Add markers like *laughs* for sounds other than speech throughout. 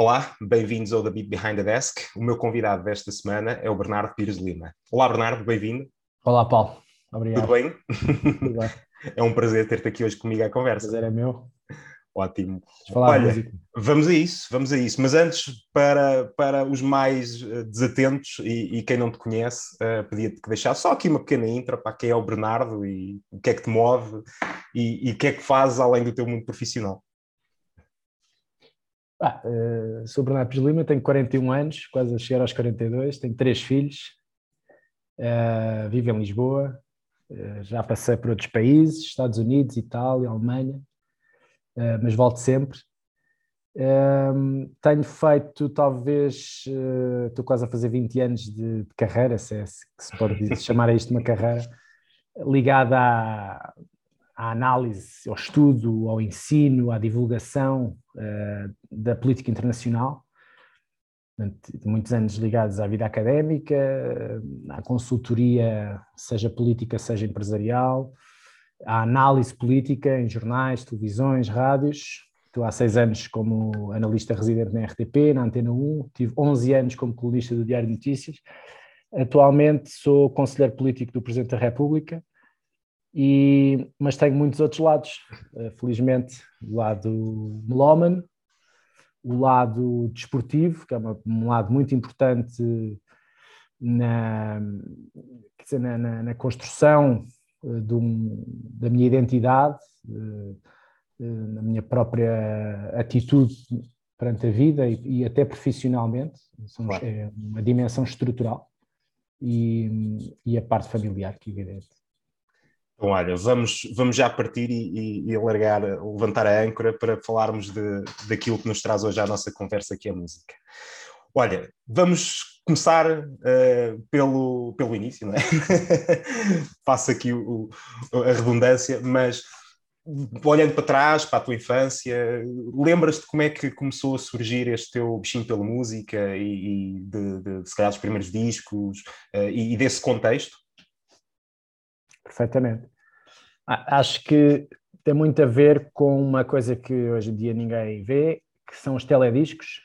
Olá, bem-vindos ao The Beat Behind the Desk. O meu convidado desta semana é o Bernardo Pires Lima. Olá, Bernardo, bem-vindo. Olá, Paulo. Obrigado. Tudo bem? Tudo bem. *laughs* É um prazer ter-te aqui hoje comigo à conversa. Prazer é meu. Ótimo. falar Olha, vamos a isso, vamos a isso. Mas antes, para, para os mais eh, desatentos e, e quem não te conhece, uh, pedia-te que deixasse só aqui uma pequena intro para quem é o Bernardo e o que é que te move e, e o que é que fazes além do teu mundo profissional. Ah, uh, sou Bernardo Pires Lima, tenho 41 anos, quase a chegar aos 42, tenho três filhos, uh, vivo em Lisboa, uh, já passei por outros países, Estados Unidos, Itália, Alemanha, mas volto sempre. Ehm, tenho feito, talvez, estou quase a fazer 20 anos de, de carreira, se, é, se se pode *laughs* chamar a isto uma carreira, ligada a à análise, ao estudo, ao ensino, à divulgação uh, da política internacional, muitos anos ligados à vida académica, à consultoria, seja política, seja empresarial, à análise política em jornais, televisões, rádios. Estou há seis anos como analista residente na RTP, na Antena 1, tive 11 anos como colunista do Diário de Notícias. Atualmente sou conselheiro político do Presidente da República, e, mas tenho muitos outros lados, uh, felizmente, o lado melómano, o lado desportivo, que é um lado muito importante na, dizer, na, na, na, construção uh, um, da minha identidade, uh, na minha própria atitude perante a vida e, e até profissionalmente, claro. é uma dimensão estrutural e, e a parte familiar, que é evidente. Então, olha, vamos, vamos já partir e, e, e largar, levantar a âncora para falarmos de, daquilo que nos traz hoje à nossa conversa, que é a música. Olha, vamos começar uh, pelo, pelo início, não é? *laughs* Faço aqui o, a redundância, mas olhando para trás, para a tua infância, lembras-te como é que começou a surgir este teu bichinho pela música e, e de, de, se calhar, dos primeiros discos uh, e, e desse contexto? Perfeitamente. Acho que tem muito a ver com uma coisa que hoje em dia ninguém vê, que são os telediscos.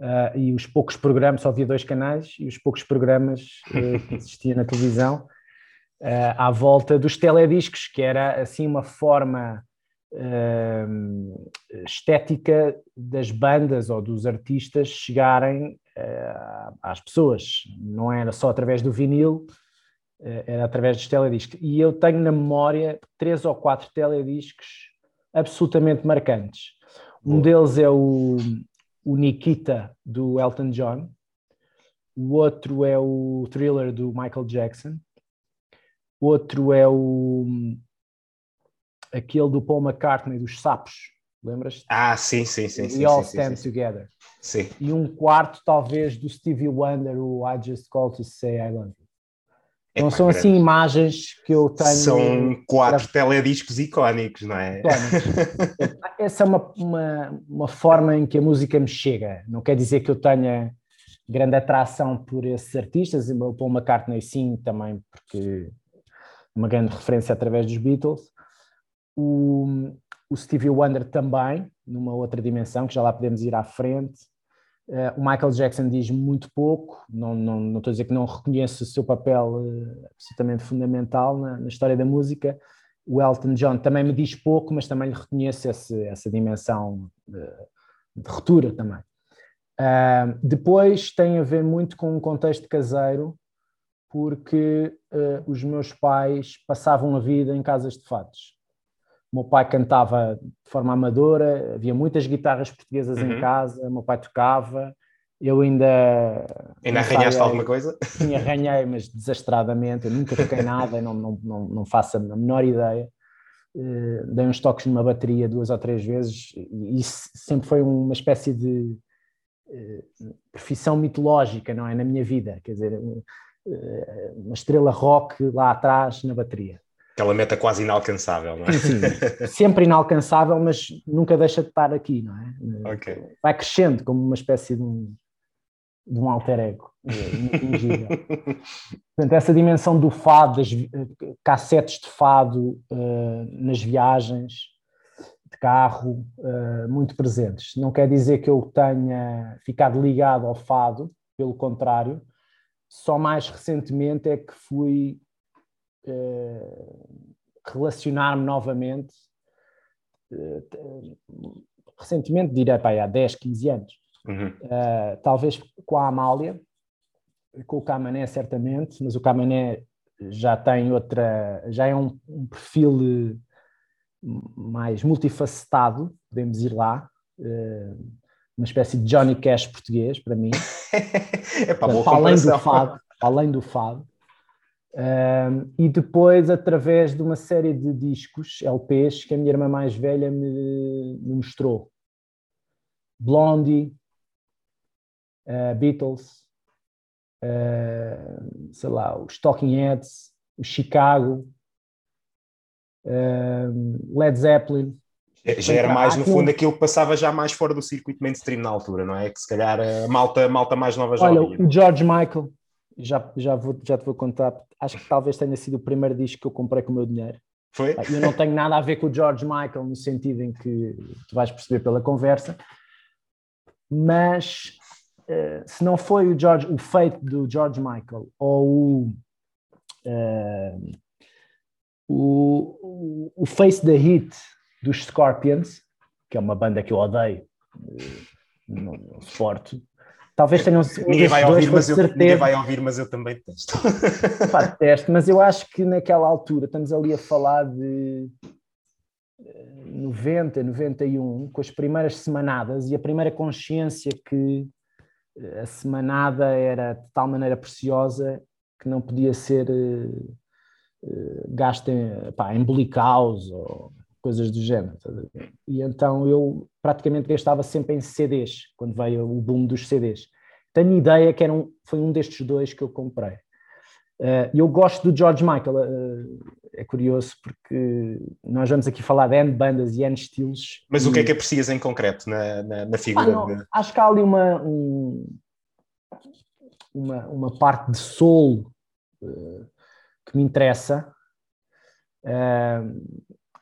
Uh, e os poucos programas, só havia dois canais, e os poucos programas uh, *laughs* que existiam na televisão uh, à volta dos telediscos, que era assim uma forma estética das bandas ou dos artistas chegarem às pessoas. Não era só através do vinil, era eh, através dos telediscos. E eu tenho na memória três ou quatro telediscos absolutamente marcantes. Um deles é o, o Nikita, do Elton John. O outro é o Thriller, do Michael Jackson. O outro é o aquele do Paul McCartney, dos Sapos. Lembras? Ah, sim, sim, sim. We sim, All sim, Stand sim, Together. Sim. E um quarto, talvez, do Stevie Wonder, o I Just Call to Say I Love You. Então são assim imagens que eu tenho. São quatro para... telediscos icónicos, não é? Icónicos. *laughs* Essa é uma, uma, uma, forma em que a música me chega. Não quer dizer que eu tenha grande atração por esses artistas, o Paul McCartney sim, também, porque uma grande referência através dos Beatles. O, o Stevie Wonder também, numa outra dimensão, que já lá podemos ir à frente. Uh, o Michael Jackson diz muito pouco, não, não, não estou a dizer que não reconheço o seu papel uh, absolutamente fundamental na, na, história da música. O Elton John também me diz pouco, mas também lhe reconheço esse, essa dimensão de, de ruptura também. Uh, depois tem a ver muito com um contexto caseiro, porque os meus pais passavam a vida em casas de fados. Meu pai cantava de forma amadora, havia muitas guitarras portuguesas uhum. em casa, meu pai tocava, eu ainda. Ainda arranhaste alguma coisa? Sim, arranhei, mas desastradamente, eu nunca toquei *laughs* nada, não, não, não, não faço a menor ideia. Uh, dei uns toques numa bateria duas ou três vezes, e isso sempre foi uma espécie de uh, profissão mitológica, não é? Na minha vida, quer dizer, uh, uma estrela rock lá atrás na bateria. Aquela meta quase inalcançável, não é? Sim, *laughs* sempre inalcançável, mas nunca deixa de estar aqui, não é? Okay. Vai crescendo como uma espécie de um, de um alter ego *laughs* Portanto, essa dimensão do fado, das cassetes de fado uh, nas viagens, de carro uh, muito presentes. Não quer dizer que eu tenha ficado ligado ao fado, pelo contrário, só mais recentemente é que fui relacionar-me novamente, uh, recentemente, direi pá, há 10, 15 anos, uhum. talvez com a Amália, com o Camané certamente, mas o Camané já tem outra, já é um, um perfil mais multifacetado, podemos ir lá, uh, uma espécie de Johnny Cash português, para mim. *laughs* é para, além do fado, além do fado. Uh, e depois, através de uma série de discos, LPs, que a minha irmã mais velha me, me mostrou. Blondie, uh, Beatles, uh, sei lá, os Talking Heads, o Chicago, Led Zeppelin. Já era mais, no fundo, aquilo que passava já mais fora do circuito mainstream na altura, não é? Que se calhar a malta, malta mais nova já Olha, o George Michael, já, já, vou, já te vou contar, acho que talvez tenha sido o primeiro disco que eu comprei com o meu dinheiro. Foi? Eu não tenho nada a ver com o George Michael, no sentido em que tu vais perceber pela conversa, mas uh, se não foi o, George, o feito do George Michael ou o. Uh, o, o Face the Hit dos Scorpions, que é uma banda que eu odeio, eh, não, não suporto. Talvez tenham *laughs* ninguém vai ouvir, mas eu, ninguém vai ouvir, mas eu também testo. *laughs* Pá, testo, mas eu acho que naquela altura estamos ali a falar de 90, eh, 91, com as primeiras semanadas e a primeira consciência que eh, a semanada era de tal maneira preciosa que não podia ser gastem pá, em bolicaus ou coisas do género. E então eu praticamente gastava sempre em CDs, quando veio o boom dos CDs. Tenho ideia que era um, foi um destes dois que eu comprei. Uh, eu gosto do George Michael, uh, é curioso porque nós vamos aqui falar de N bandas e N estilos. Mas e... o que é que aprecias em concreto na, na, na figura? Ah, não, de... Acho que há ali uma, um, uma, uma parte de soul uh, que me interessa.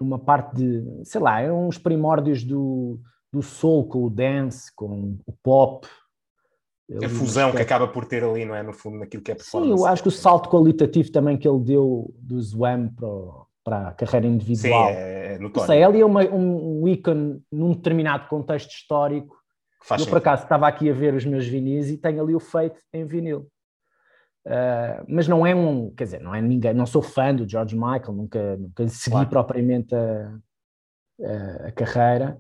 Uma parte de, sei lá, eram uns primórdios do, do soul com o dance, com o pop. A fusão que acaba por ter ali, não é? No fundo, naquilo que é performance. Sim, eu acho que o salto qualitativo também que ele deu do Zwam para, para a carreira individual. Sim, é, é notório. Sei, ele é uma, um, um ícone num determinado contexto histórico. Faz eu, por acaso, estava aqui a ver os meus vinis e tenho ali o feito em vinil. Uh, mas não é um, quer dizer, não é ninguém, não sou fã do George Michael, nunca, nunca segui claro. propriamente a, a, a carreira.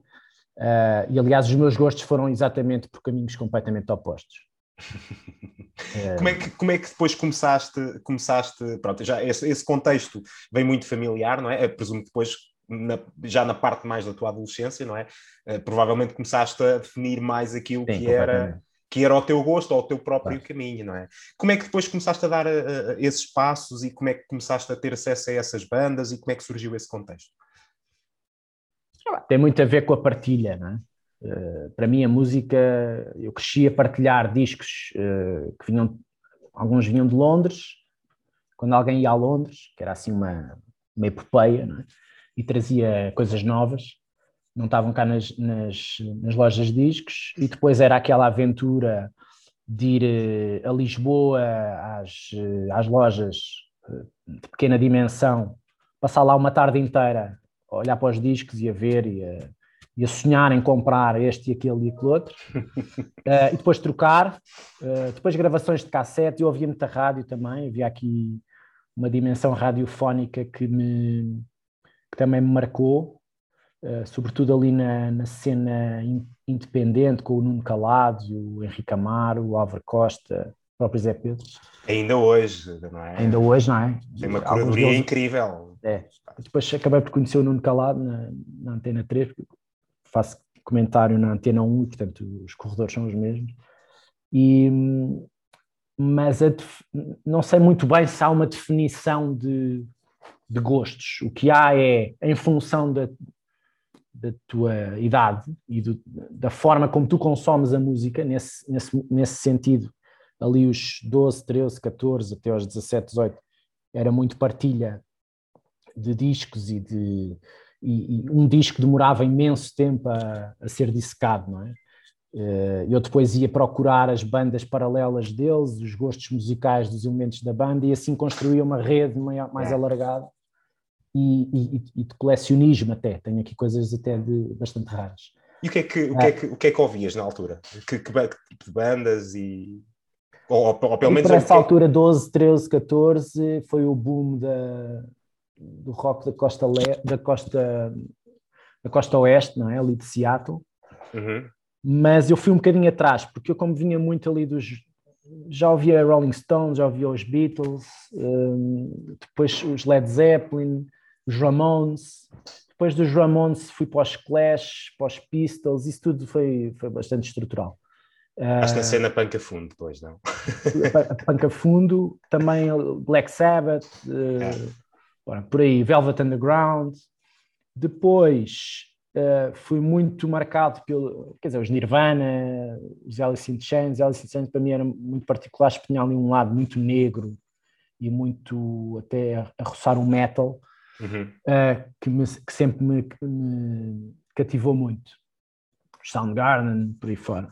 Uh, e aliás, os meus gostos foram exatamente por caminhos completamente opostos. *laughs* como, é que, como é que depois começaste, começaste pronto, já esse, esse contexto vem muito familiar, não é? Eu presumo que depois, na, já na parte mais da tua adolescência, não é? Uh, provavelmente começaste a definir mais aquilo Sim, que era que era o teu gosto ou o teu próprio claro. caminho, não é? Como é que depois começaste a dar uh, esses passos e como é que começaste a ter acesso a essas bandas e como é que surgiu esse contexto? Tem muito a ver com a partilha, não é? Uh, para mim a música, eu cresci a partilhar discos uh, que vinham, alguns vinham de Londres, quando alguém ia a Londres, que era assim uma, uma epopeia, é? e trazia coisas novas, não estavam cá nas, nas, nas, lojas de discos, e depois era aquela aventura de ir eh, a Lisboa às, às lojas de pequena dimensão, passar lá uma tarde inteira olhar para os discos e a ver e a, e a sonhar em comprar este e aquele e aquele outro, uh, *laughs* e depois trocar, uh, depois gravações de cassete, eu ouvia muita rádio também, havia aqui uma dimensão radiofónica que me que também me marcou, eh, sobretudo ali na, na, cena in, independente, com o Nuno Calado, o Henrique Amaro, o Álvaro Costa, próprio Zé Pedro. Ainda hoje, não é? Ainda hoje, não é? Tem uma curadoria deles... incrível. É. Depois acabei por conhecer o Nuno Calado na, na Antena 3, faço comentário na Antena 1, portanto os corredores são os mesmos. E, mas def... não sei muito bem se há uma definição de, de gostos. O que há é, em função da, da tua idade e do, da forma como tu consomes a música, nesse, nesse, nesse sentido, ali os 12, 13, 14, até aos 17, 18, era muito partilha de discos e de, e, e, um disco demorava imenso tempo a, a ser dissecado, não é? Eh, eu depois ia procurar as bandas paralelas deles, os gostos musicais dos elementos da banda, e assim construía uma rede mais é. alargada e, e, e, de colecionismo até. Tenho aqui coisas até de bastante raras. E o que é que, o que, é que, o que, é que ouvias na altura? Que, que, tipo de bandas e. Ou, ou, ou pelo menos. Por essa altura, 12, 13, 14, foi o boom da, do rock da costa, le, da costa da costa oeste, não é? Ali de Seattle. Uhum mas eu fui um bocadinho atrás, porque eu como vinha muito ali dos... Já ouvia Rolling Stones, já ouvia os Beatles, um, depois os Led Zeppelin, os Ramones, depois dos Ramones fui para os Clash, para os Pistols, isso tudo foi, foi bastante estrutural. Acho na ah, cena panca fundo depois, não? panca fundo, também Black Sabbath, é. por aí, Velvet Underground. Depois uh, fui muito marcado pelo, quer dizer, os Nirvana, os Alice in Chains. Alice in Chains para mim era muito particular, tinha ali um lado muito negro e muito até a, a roçar um metal, uhum. uh, que, me, que, sempre me, me, cativou muito. Soundgarden, por aí fora.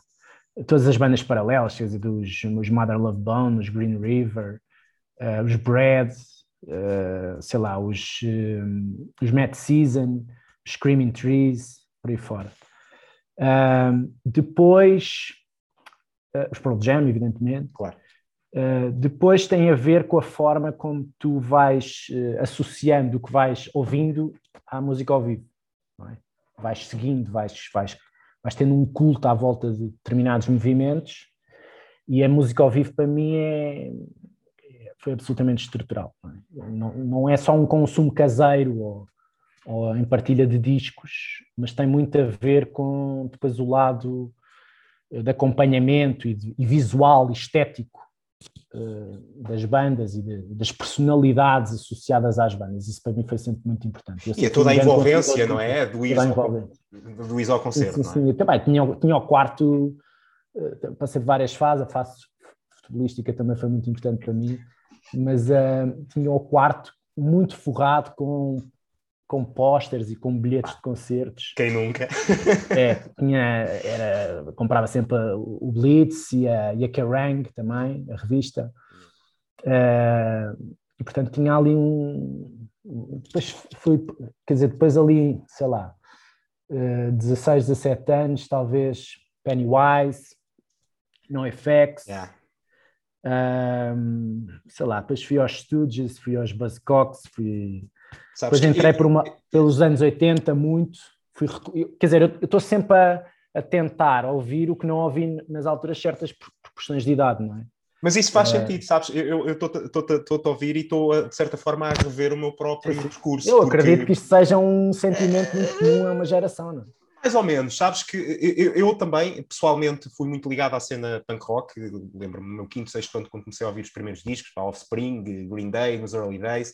Todas as bandas paralelas, quer dizer, dos, os Mother Love Bone, os Green River, uh, os Bread, uh, sei lá, os, os Mad Season, Screaming Trees, por aí fora. Uh, depois, os Pearl Jam, evidentemente. Claro. Depois tem a ver com a forma como tu vais associando o que vais ouvindo à música ao vivo. É? Vais seguindo, vais, vais, vais tendo um culto à volta de determinados movimentos e a música ao vivo para mim é, foi absolutamente estrutural. Não é? Não, não é só um consumo caseiro ou, ou em partilha de discos, mas tem muito a ver com depois o lado eh, de acompanhamento e, de, e visual estético das bandas e de, das personalidades associadas às bandas. Isso para mim foi sempre muito importante. E é toda a envolvência, não é? Do ir, ao, do ir ao concerto. Sim, sim, sim. É? também tinha, tinha o quarto, uh, passei de várias fases, a fase futebolística também foi muito importante para mim, mas uh, tinha o quarto muito forrado com com pósteres e com bilhetes de concertos. Quem nunca? *laughs* é, tinha, era, comprava sempre o Blitz e a, e a Kerrang também, a revista. Uh, e portanto tinha ali um. Depois fui, quer dizer, depois ali, sei lá, uh, 16, 17 anos, talvez Pennywise, NoFX. Yeah. Um, sei lá, depois fui aos Stooges, fui aos Buzzcocks, fui Sabes Depois entrei por uma, pelos anos 80 muito, fui, quer dizer, eu estou sempre a, a, tentar ouvir o que não ouvi nas alturas certas por, por questões de idade, não é? Mas isso faz é... sentido, sabes? Eu estou a ouvir e estou, de certa forma, a rever o meu próprio discurso. Eu porque... acredito que isto seja um sentimento muito comum a uma geração, não é? Mais ou menos, sabes que eu, eu, também, pessoalmente, fui muito ligado à cena punk rock. Lembro-me no meu quinto, sexto ano, quando comecei a ouvir os primeiros discos, Offspring, Green Day, nos early days.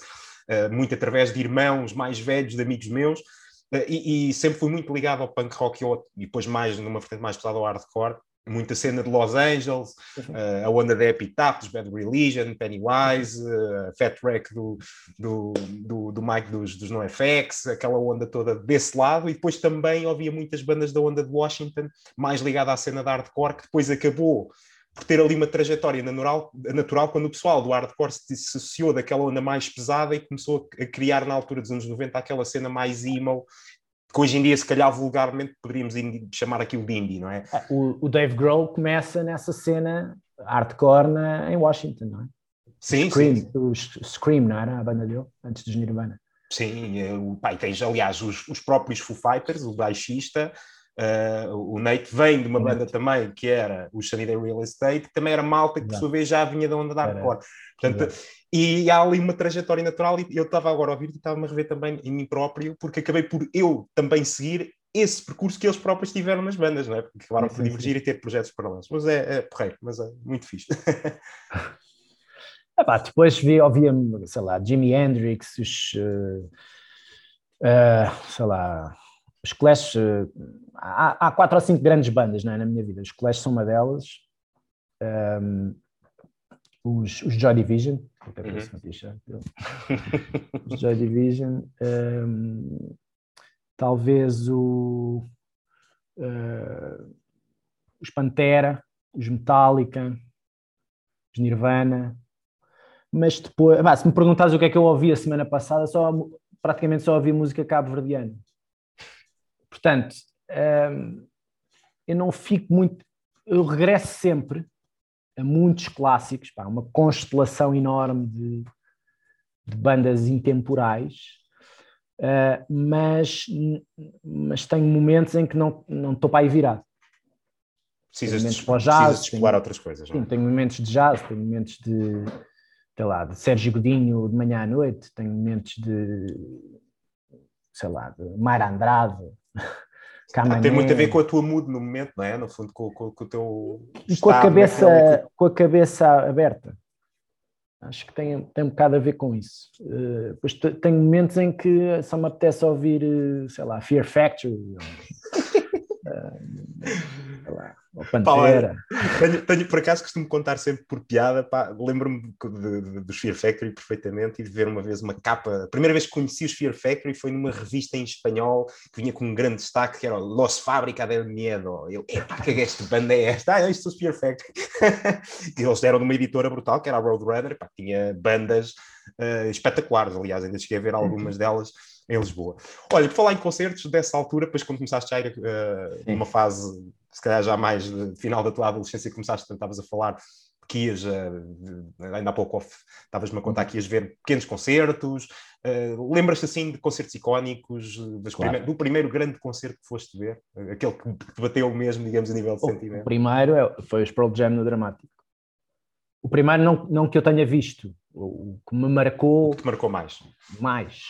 Eh, muito através de irmãos mais velhos, de amigos meus, uh, e, e, sempre fui muito ligado ao punk rock e, depois mais numa frente mais pesada ao hardcore. Muita cena de Los Angeles, uh, a onda da Epitaph, dos Bad Religion, Pennywise, uh, Fat Wreck do, do, do, do Mike dos, dos NoFX, aquela onda toda desse lado, e depois também ouvia muitas bandas da onda de Washington, mais ligada à cena da hardcore, que depois acabou por ter ali uma trajetória natural, natural quando o pessoal do hardcore se dissociou daquela onda mais pesada e começou a criar na altura dos anos 90 aquela cena mais emo, que hoje em dia se calhar vulgarmente poderíamos chamar aquilo de indie, não é? é o, o Dave Grohl começa nessa cena hardcore na, em Washington, não é? Sim, Scream, sim. O Scream, não era a banda dele, antes dos Nirvana. Sim, é, o, pá, tens aliás os, os próprios Foo Fighters, o baixista, Uh, o Nate vem de uma banda também que era o Sunny Day Real Estate, que também era malta que por sua vez já vinha da onda da hardcore. Portanto, e há ali uma trajetória natural e eu estava agora a ouvir e estava-me a rever também em mim próprio, porque acabei por eu também seguir esse percurso que eles próprios tiveram nas bandas, não é? Porque acabaram por divergir e ter projetos paralelos. Mas é, é porreiro, mas é muito fixe. *laughs* ah, pá, depois vi, ouvia, sei lá, Jimi Hendrix, os, uh, uh, sei lá, os Clash, eh, há, há, quatro ou cinco grandes bandas é, na minha vida. Os Clash são uma delas. Um, os, os Joy Division, uhum. os Joy Division. Um, talvez o, uh, os Pantera, os Metallica, os Nirvana, mas depois, bah, se me perguntares o que é que eu ouvi a semana passada, só, praticamente só ouvi música cabo-verdiana. Portanto, um, eu não fico muito, eu regresso sempre a muitos clássicos, pá, uma constelação enorme de, de bandas intemporais, uh, mas, mas tenho momentos em que não, não estou para aí virado. Precisas, de, precisas de explorar tenho, outras coisas. Sim, é? tenho momentos de jazz, tenho momentos de, sei lá, de Sérgio Godinho de manhã à noite, tenho momentos de, sei lá, de Mayra Andrade. *laughs* Ah, tem muito a ver com a tua mood no momento, não é? No fundo, com, com, com o teu. E com a, cabeça, com a cabeça aberta. Acho que tem, tem um bocado a ver com isso. Uh, depois tenho momentos em que só me apetece ouvir, eh, sei lá, Fear Factory. Ou, uh, *laughs* sei lá, ou Pantera. Pá, tenho, tenho, por acaso, costumo contar sempre por piada, lembro-me dos Fear Factory perfeitamente e de ver uma vez uma capa. A primeira vez que conheci os Fear Factory foi numa revista em espanhol que vinha com um grande destaque que era Los Fábrica del Miedo. Eu, epá, que esta banda é esta? Ah, isto é os Fear Factory. *laughs* e eles eram numa editora brutal que era a Roadrunner, pá, tinha bandas uh, espetaculares, aliás, ainda cheguei a ver algumas uhum. delas em Lisboa. Olha, por falar em concertos dessa altura, depois quando começaste a ir uh, numa fase se calhar já mais de final da tua adolescência começaste, estavas a falar que ias, uh, ainda há pouco estavas-me a contar que ias ver pequenos concertos, uh, lembras-te assim de concertos icónicos, claro. prime do primeiro grande concerto que foste ver, aquele que te bateu mesmo, digamos, a nível de o, sentimento? O primeiro é, foi o Pearl Jam no Dramático. O primeiro não, não que eu tenha visto, o que me marcou... O que te marcou mais? Mais.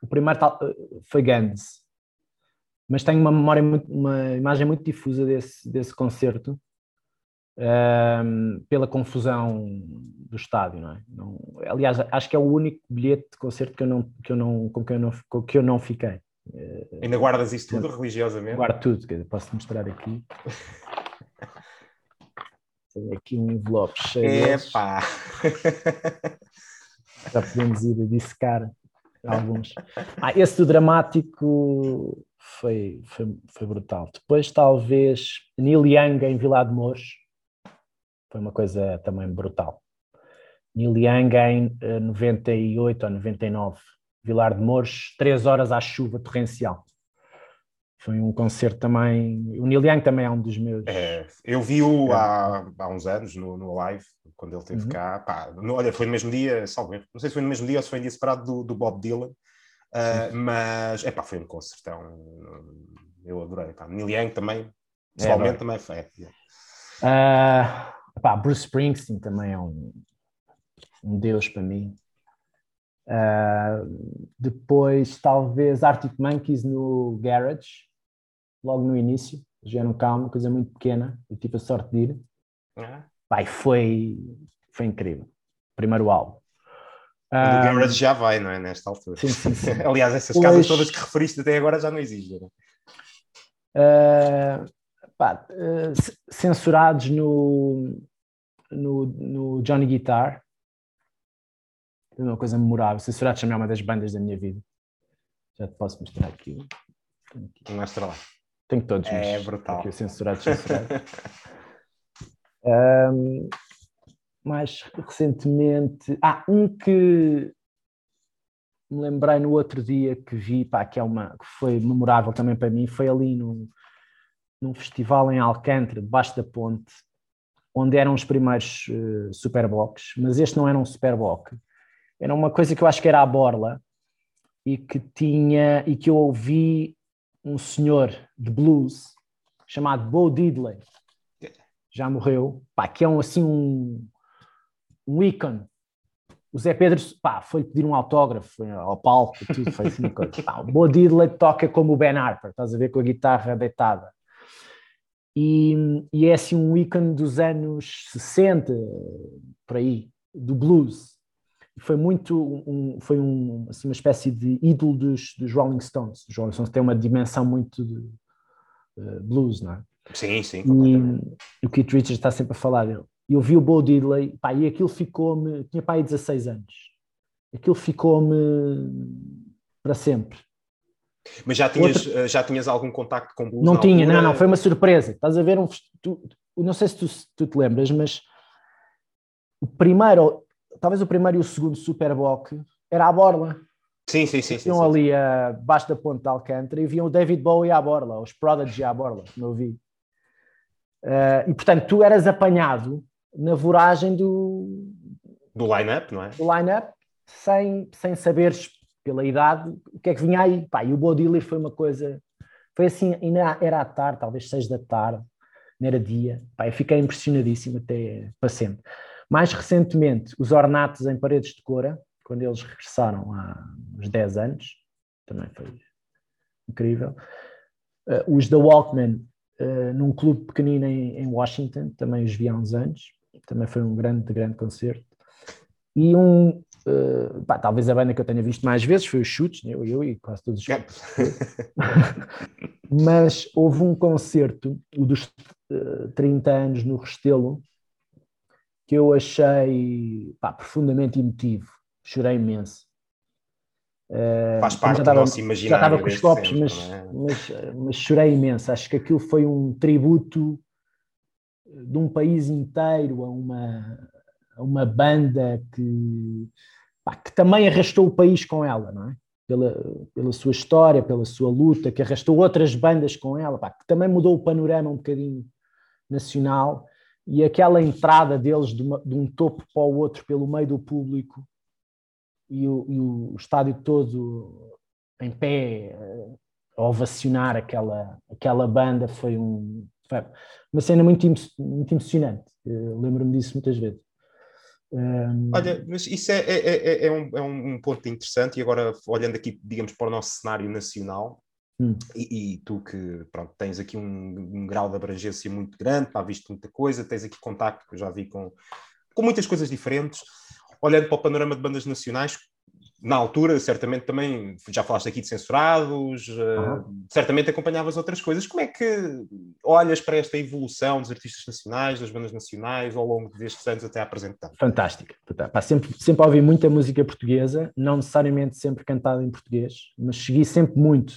O primeiro tal, foi Guns mas tenho uma memória, muito, uma imagem muito difusa desse, desse concerto um, pela confusão do estádio, não é? Não, aliás, acho que é o único bilhete de concerto que eu não, que eu não, com, que eu não, com que eu não fiquei. Ainda guardas isso tudo religiosamente? Guardo tudo, dizer, posso mostrar aqui. *laughs* Tenho aqui um envelope cheio. Epá! Já podemos ir a dissecar alguns. Ah, esse do dramático foi, foi, foi brutal. Depois, talvez, Neil Young em Vila de Mouros, foi uma coisa também brutal. Neil Young em 98 eh, ou 99, Vilar de Mouros, três horas à chuva torrencial. Foi um concerto também. O Neil Young também é um dos meus. É, eu vi-o há, há uns anos no, no live, quando ele esteve uhum. cá. Pá, no, olha, foi no mesmo dia, salve, não sei se foi no mesmo dia ou se foi em dia separado do, do Bob Dylan. Uh, mas, é pá, foi um concertão. Eu adorei. Pá. Neil Young também, pessoalmente, é, também foi. Uh, pá, Bruce Springsteen também é um, um deus para mim. Uh, depois, talvez, Arctic Monkeys no Garage, logo no início. Já era um calmo, coisa muito pequena. Eu tive a sorte de ir. Uhum. Pai, foi, foi incrível. Primeiro álbum. O um, Garage já vai, não é? Nesta altura. Sim, sim, sim. *laughs* Aliás, essas pois, casas todas que referiste até agora já não existem. Uh, pá, uh, censurados no, no, no, Johnny Guitar. É uma coisa memorável. Censurados também é uma das bandas da minha vida. Já te posso mostrar aqui. Mostra lá. Tenho todos. É brutal. Aqui, censurados, censurados. *laughs* um, mais recentemente. Ah, um que me lembrei no outro dia que vi, pá, que, é uma, que foi memorável também para mim, foi ali no, num festival em Alcântara, debaixo da ponte, onde eram os primeiros uh, superblocks, mas este não era um superblock. Era uma coisa que eu acho que era a Borla e que tinha e que eu ouvi um senhor de blues chamado Bo Diddley, já morreu, pá, que é um, assim um, um ícone. O Zé Pedro pá, foi pedir um autógrafo ao palco, tudo, foi assim uma coisa. Pá, o Bo Diddley toca como o Ben Harper, estás a ver com a guitarra deitada. E, e, é assim um ícone dos anos 60, por aí, do blues. Foi muito, um, foi um, assim, uma espécie de ídolo dos, dos Rolling Stones. Os Rolling Stones têm uma dimensão muito de uh, blues, não é? Sim, sim. E o Keith Richards está sempre a falar dele. E eu vi o Bo Diddley, pá, e aquilo ficou-me, tinha pá aí 16 anos, aquilo ficou-me para sempre. Mas já tinhas, Outra... já tinhas algum contacto com blues? Não tinha, altura? não, não, foi uma surpresa. Estás a ver um. Tu, não sei se tu, tu, te lembras, mas o primeiro, talvez o primeiro e o segundo Superboc era a borla. Sim, sim, sim. Iam ali abaixo da ponte de Alcântara e viam o David Bowie à borla, os Prodigy à borla, eu vi. Uh, e portanto, tu eras apanhado na voragem do. Do line-up, não é? Do line-up, sem, sem saberes pela idade o que é que vinha aí. Pá, e o Bodiller foi uma coisa. Foi assim, ainda era à tarde, talvez seis da tarde, não era dia. Pá, eu fiquei impressionadíssimo até para sempre. Mais recentemente, os ornatos em paredes de cora, quando eles regressaram há uns 10 anos, também foi incrível. Uh, os da Walkman, uh, num clube pequenino em, em, Washington, também os vi há uns anos, também foi um grande, grande concerto. E um, uh, pá, talvez a banda que eu tenha visto mais vezes foi os Chutes, eu, eu e quase todos os Chutes. Mas houve um concerto, o dos 30 anos no Restelo, que eu achei pá, profundamente emotivo chorei imenso. Uh, Faz parte do nosso imaginário. Já estava com os copos, mas, é? mas, mas, chorei imenso. Acho que aquilo foi um tributo de um país inteiro a uma, a uma banda que, pá, que também arrastou o país com ela, não é? Pela, pela sua história, pela sua luta, que arrastou outras bandas com ela, pá, que também mudou o panorama um bocadinho nacional e aquela entrada deles de, uma, de um topo para o outro pelo meio do público e o, e o estádio todo em pé a ovacionar aquela, aquela banda foi, um, uma cena muito, muito emocionante. Lembro-me disso muitas vezes. Um... Olha, mas isso é, é, é, é, um, é um ponto interessante, e agora olhando aqui, digamos, para o nosso cenário nacional, hum. e, e, tu que pronto, tens aqui um, um, grau de abrangência muito grande, pá, visto muita coisa, tens aqui contacto que eu já vi com, com muitas coisas diferentes olhando para o panorama de bandas nacionais, na altura, certamente também, já falaste aqui de censurados, uhum. uh, certamente acompanhavas outras coisas. Como é que olhas para esta evolução dos artistas nacionais, das bandas nacionais, ao longo destes anos até apresentar? Fantástica. sempre, sempre ouvi muita música portuguesa, não necessariamente sempre cantada em português, mas segui sempre muito.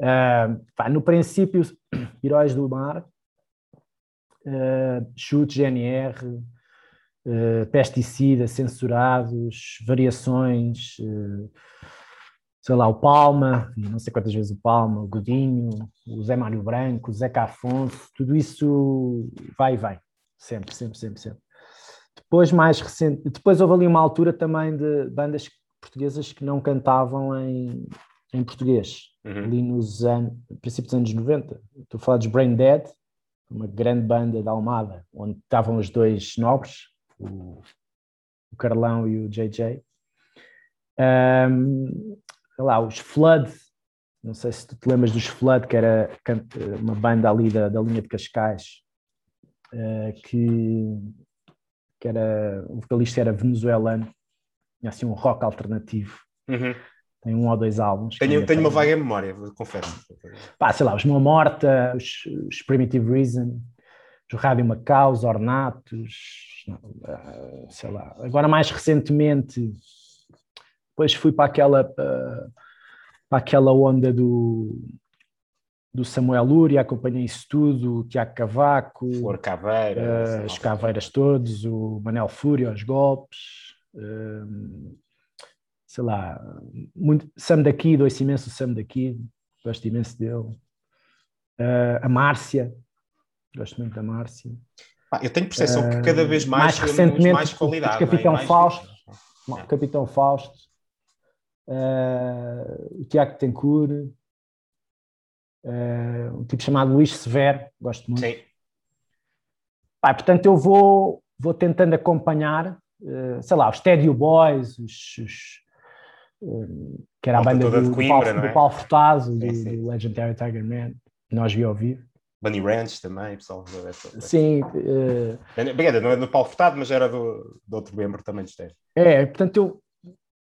Uh, pá, no princípio, *clears throat* Heróis do Mar, uh, Chute, GNR, uh, pesticidas censurados, variações, uh, sei lá, o Palma, não sei quantas vezes o Palma, o Godinho, o Zé Mário Branco, o Zeca Afonso, tudo isso vai e vai, sempre, sempre, sempre, sempre. Depois, mais recente, depois houve ali uma altura também de bandas portuguesas que não cantavam em, em português, uhum. ali nos anos, princípios dos anos 90. Estou a falar dos Brain Dead, uma grande banda da Almada, onde estavam os dois nobres, o, o Carlão e o JJ. Um, lá, os Flood, não sei se tu te lembras dos Flood, que era uma banda ali da, da linha de Cascais, uh, que, que era, o vocalista era venezuelano, tinha assim um rock alternativo. Uhum. Tem um ou dois álbuns. Tenho, tenho uma vaga memória, confesso. Pá, sei lá, os Mão Morta, os, os Primitive Reason, Rádio Macau, os Ornatos, ah, sei lá. Agora, mais recentemente, depois fui para aquela, para aquela onda do, do Samuel Luria, acompanhei isso tudo, o Tiago Cavaco, Flor Caveira, uh, as Caveiras todos, o Manel Fúria, os golpes, uh, sei lá, muito, Sam daqui, dou-se imenso o Sam daqui, gosto imenso dele. Uh, a Márcia, gosto muito da Márcia. Ah, eu tenho percepção que cada vez mais, mais recentemente mais qualidade. O Capitão é? Fausto. Capitão Fausto, uh, o Tiago Tencourt, uh, um tipo chamado Luís Severo, gosto muito. Sim. Portanto, eu vou, vou tentando acompanhar, uh, sei lá, os Stadio Boys, os, os uh, que era a banda do, Coimbra, do, Paulo, é? do Paulo Furtado, do, do Legendary Tiger Man, que nós vi ao vivo. Bunny Ranch também, pessoal. Sim. Uh... Não é do Paulo Furtado, mas era do, do outro membro também de Estéreo. É, portanto, eu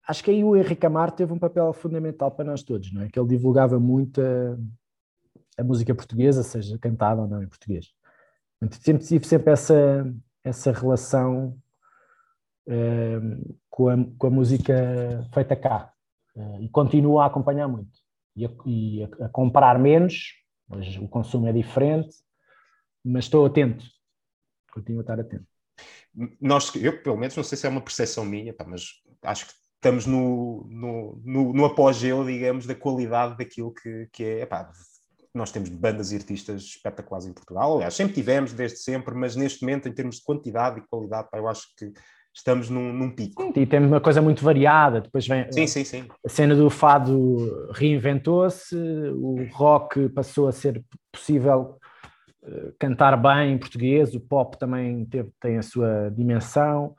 acho que aí o Henrique Amar teve um papel fundamental para nós todos, não é? Que ele divulgava muito a, a música portuguesa, seja cantada ou não em português. Portanto, sempre tive sempre essa, essa relação uh, com, a, com a música feita cá. Uh, e continuo a acompanhar muito. e, a, e a comprar menos, mas o consumo é diferente, mas estou atento, continuo a estar atento. Nós, eu, pelo menos, não sei se é uma percepção minha, pá, mas acho que estamos no, no, no, no apogeu, digamos, da qualidade daquilo que, que é. Nós temos bandas e artistas espetaculares em Portugal, aliás, sempre tivemos, desde sempre, mas neste momento, em termos de quantidade e qualidade, pá, eu acho que estamos num, num pico. Sim, e temos uma coisa muito variada. Depois vem sim, sim, sim. a cena do fado reinventou-se, o rock passou a ser possível uh, cantar bem em português, o pop também teve, tem a sua dimensão,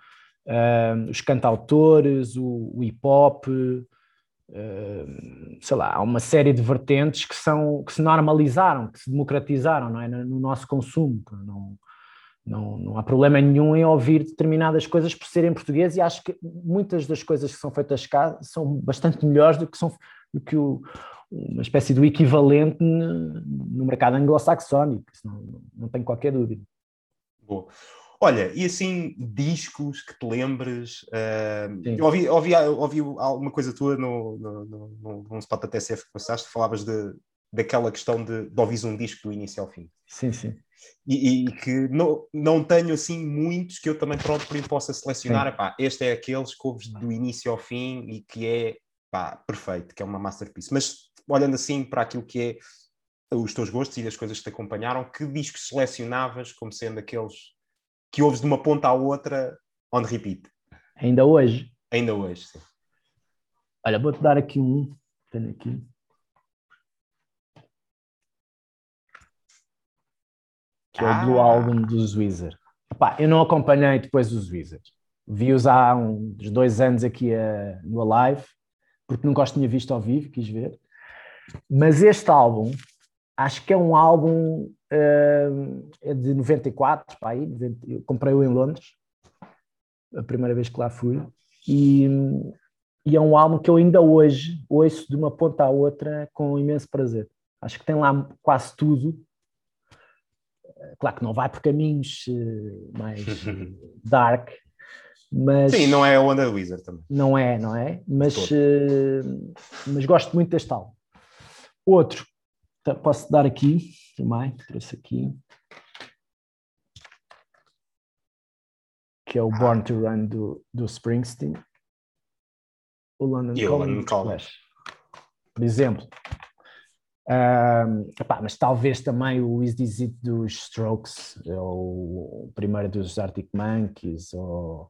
uh, os cantautores, o, o hip hop. Uh, sei lá, há uma série de vertentes que, são, que se normalizaram, que se democratizaram não é? no, no nosso consumo. Não, não, não há problema nenhum em ouvir determinadas coisas por serem português e acho que muitas das coisas que são feitas cá são bastante melhores do que, são, do que o, uma espécie do equivalente no, no mercado anglo-saxónico, não, não tenho qualquer dúvida. Boa. Olha, e assim, discos que te lembres? Uh, eu ouvi, ouvi, ouvi alguma coisa tua no, no, no, no spot da TSF que passaste, falavas de, daquela questão de, de ouvir um disco do início ao fim. Sim, sim e, e, que não, não tenho assim muitos que eu também isso possa selecionar. Epá, este é aqueles que ouves do início ao fim e que é pá, perfeito, que é uma masterpiece. Mas olhando assim para aquilo que é os teus gostos e as coisas que te acompanharam, que discos selecionavas como sendo aqueles que ouves de uma ponta à outra on repeat? Ainda hoje? Ainda hoje, sim. Olha, vou-te dar aqui um. Tenho aqui. Que é o Blue ah. Album dos. Epá, eu não acompanhei depois os Wizard. Vi-os há uns dois anos aqui a, no Alive, porque nunca os tinha visto ao vivo, quis ver. Mas este álbum, acho que é um álbum uh, é de 94, pá, aí, eu comprei-o em Londres, a primeira vez que lá fui, e, e é um álbum que eu ainda hoje ouço de uma ponta à outra com imenso prazer. Acho que tem lá quase tudo claro que não vai por caminhos eh, mais eh, *laughs* dark, mas... Sim, não é a onda Wizard também. Não é, não é? Mas, uh, mas gosto muito deste álbum. Outro, posso dar aqui também, trouxe aqui, que é o ah. Born to Run do, do Springsteen. O London Calling. Por exemplo, um, epá, mas talvez também o Is This It dos Strokes, ou o primeiro dos Arctic Monkeys, ou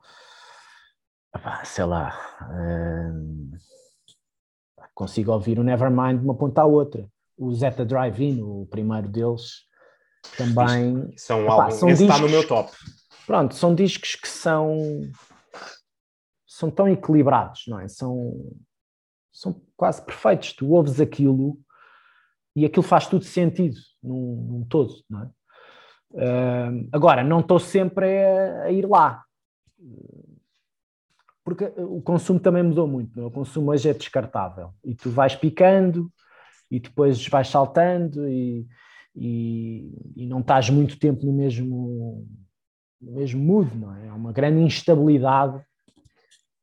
epá, sei lá, um, consigo ouvir o Nevermind de uma ponta à outra. O Zeta Drive-In, o primeiro deles, também. São epá, álbum, são esse discos, está no meu top. Pronto, são discos que são, são tão equilibrados, não é? São, são quase perfeitos. Tu ouves aquilo e aquilo faz tudo sentido num, num todo, não é? Uh, agora, não estou sempre a, a, ir lá, porque o consumo também mudou muito, é? o consumo hoje é descartável, e tu vais picando, e depois vais saltando, e, e, e não estás muito tempo no mesmo, no mesmo mood, não é? É uma grande instabilidade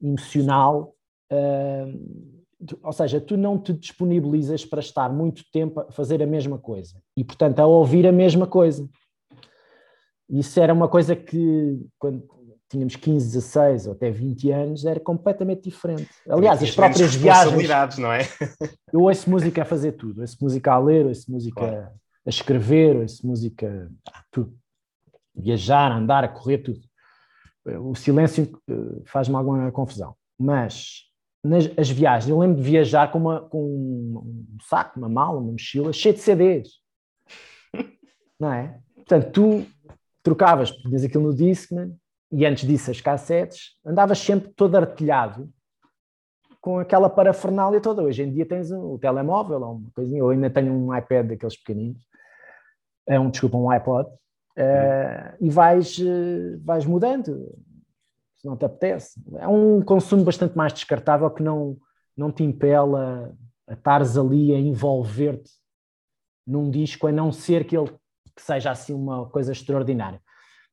emocional uh, ou seja, tu não te disponibilizas para estar muito tempo a fazer a mesma coisa e, portanto, a ouvir a mesma coisa. Isso era uma coisa que, quando tínhamos 15, 16 ou até 20 anos, era completamente diferente. Aliás, as próprias viagens. não é? eu ouço música a fazer tudo. Ouço música a ler, ouço música claro. a escrever, ouço música a tudo. Viajar, andar, a correr, tudo. O silêncio eh, faz-me alguma confusão. Mas nas as viagens. Eu lembro de viajar com, uma, com um saco, uma mala, uma mochila cheia de CDs. *laughs* Não é? Portanto, tu trocavas, tinhas aquilo no Discman e antes disso as cassetes, andavas sempre todo artilhado com aquela parafernália toda. Hoje em dia tens o um, telemóvel ou uma coisinha, eu ainda tenho um iPad daqueles pequeninos, é um, desculpa, um iPod, uh, e vais, uh, vais mudando não te apetece. É um consumo bastante mais descartável que não, não te impela a estares ali a envolver-te num disco, a não ser que ele que seja assim uma coisa extraordinária.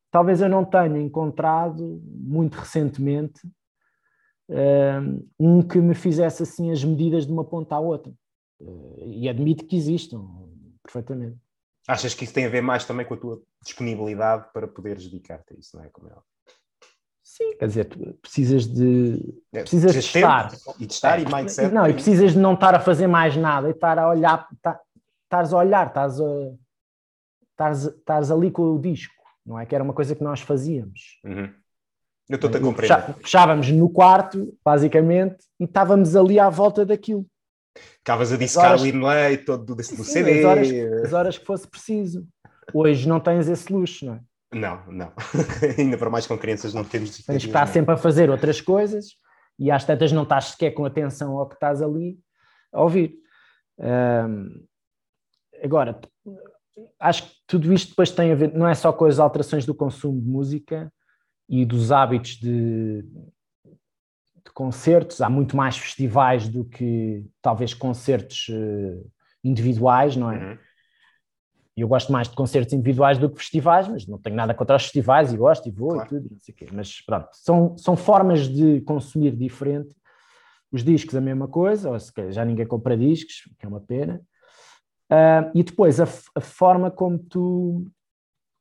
Talvez eu não tenha encontrado muito recentemente um que me fizesse assim as medidas de uma ponta à outra. uh, e admito que existam perfeitamente. Achas que isso tem a ver mais também com a tua disponibilidade para poderes dedicar-te a isso, não é? Como é Sim, quer dizer, tu precisas de. É, precisas de estar. E de estar é, e mindset. Não, e precisas de não estar a fazer mais nada e estar a olhar, tá, estares a olhar, estás a. Estás, estás ali com o disco, não é? Que era uma coisa que nós fazíamos. Uhum. Eu estou-te a compreender. Fechávamos no quarto, basicamente, e estávamos ali à volta daquilo. Ficavas a discar o inlay todo do, do CD. As horas, as horas que fosse preciso. Hoje não tens esse luxo, não é? Não, não. *laughs* Ainda para mais com crianças não temos. Tens que estar sempre a fazer outras coisas e às tantas não estás sequer com atenção ao que estás ali a ouvir. Um, agora, acho que tudo isto depois tem a ver, não é só com as alterações do consumo de música e dos hábitos de, de concertos, há muito mais festivais do que talvez concertos uh, individuais, não é? Uhum eu gosto mais de concertos individuais do que festivais, mas não tenho nada contra os festivais e gosto e vou claro. e tudo, não sei o quê. Mas pronto, são, são formas de consumir diferente. Os discos a mesma coisa, ou se já ninguém compra discos, que é uma pena. Uh, e depois a, a, forma como tu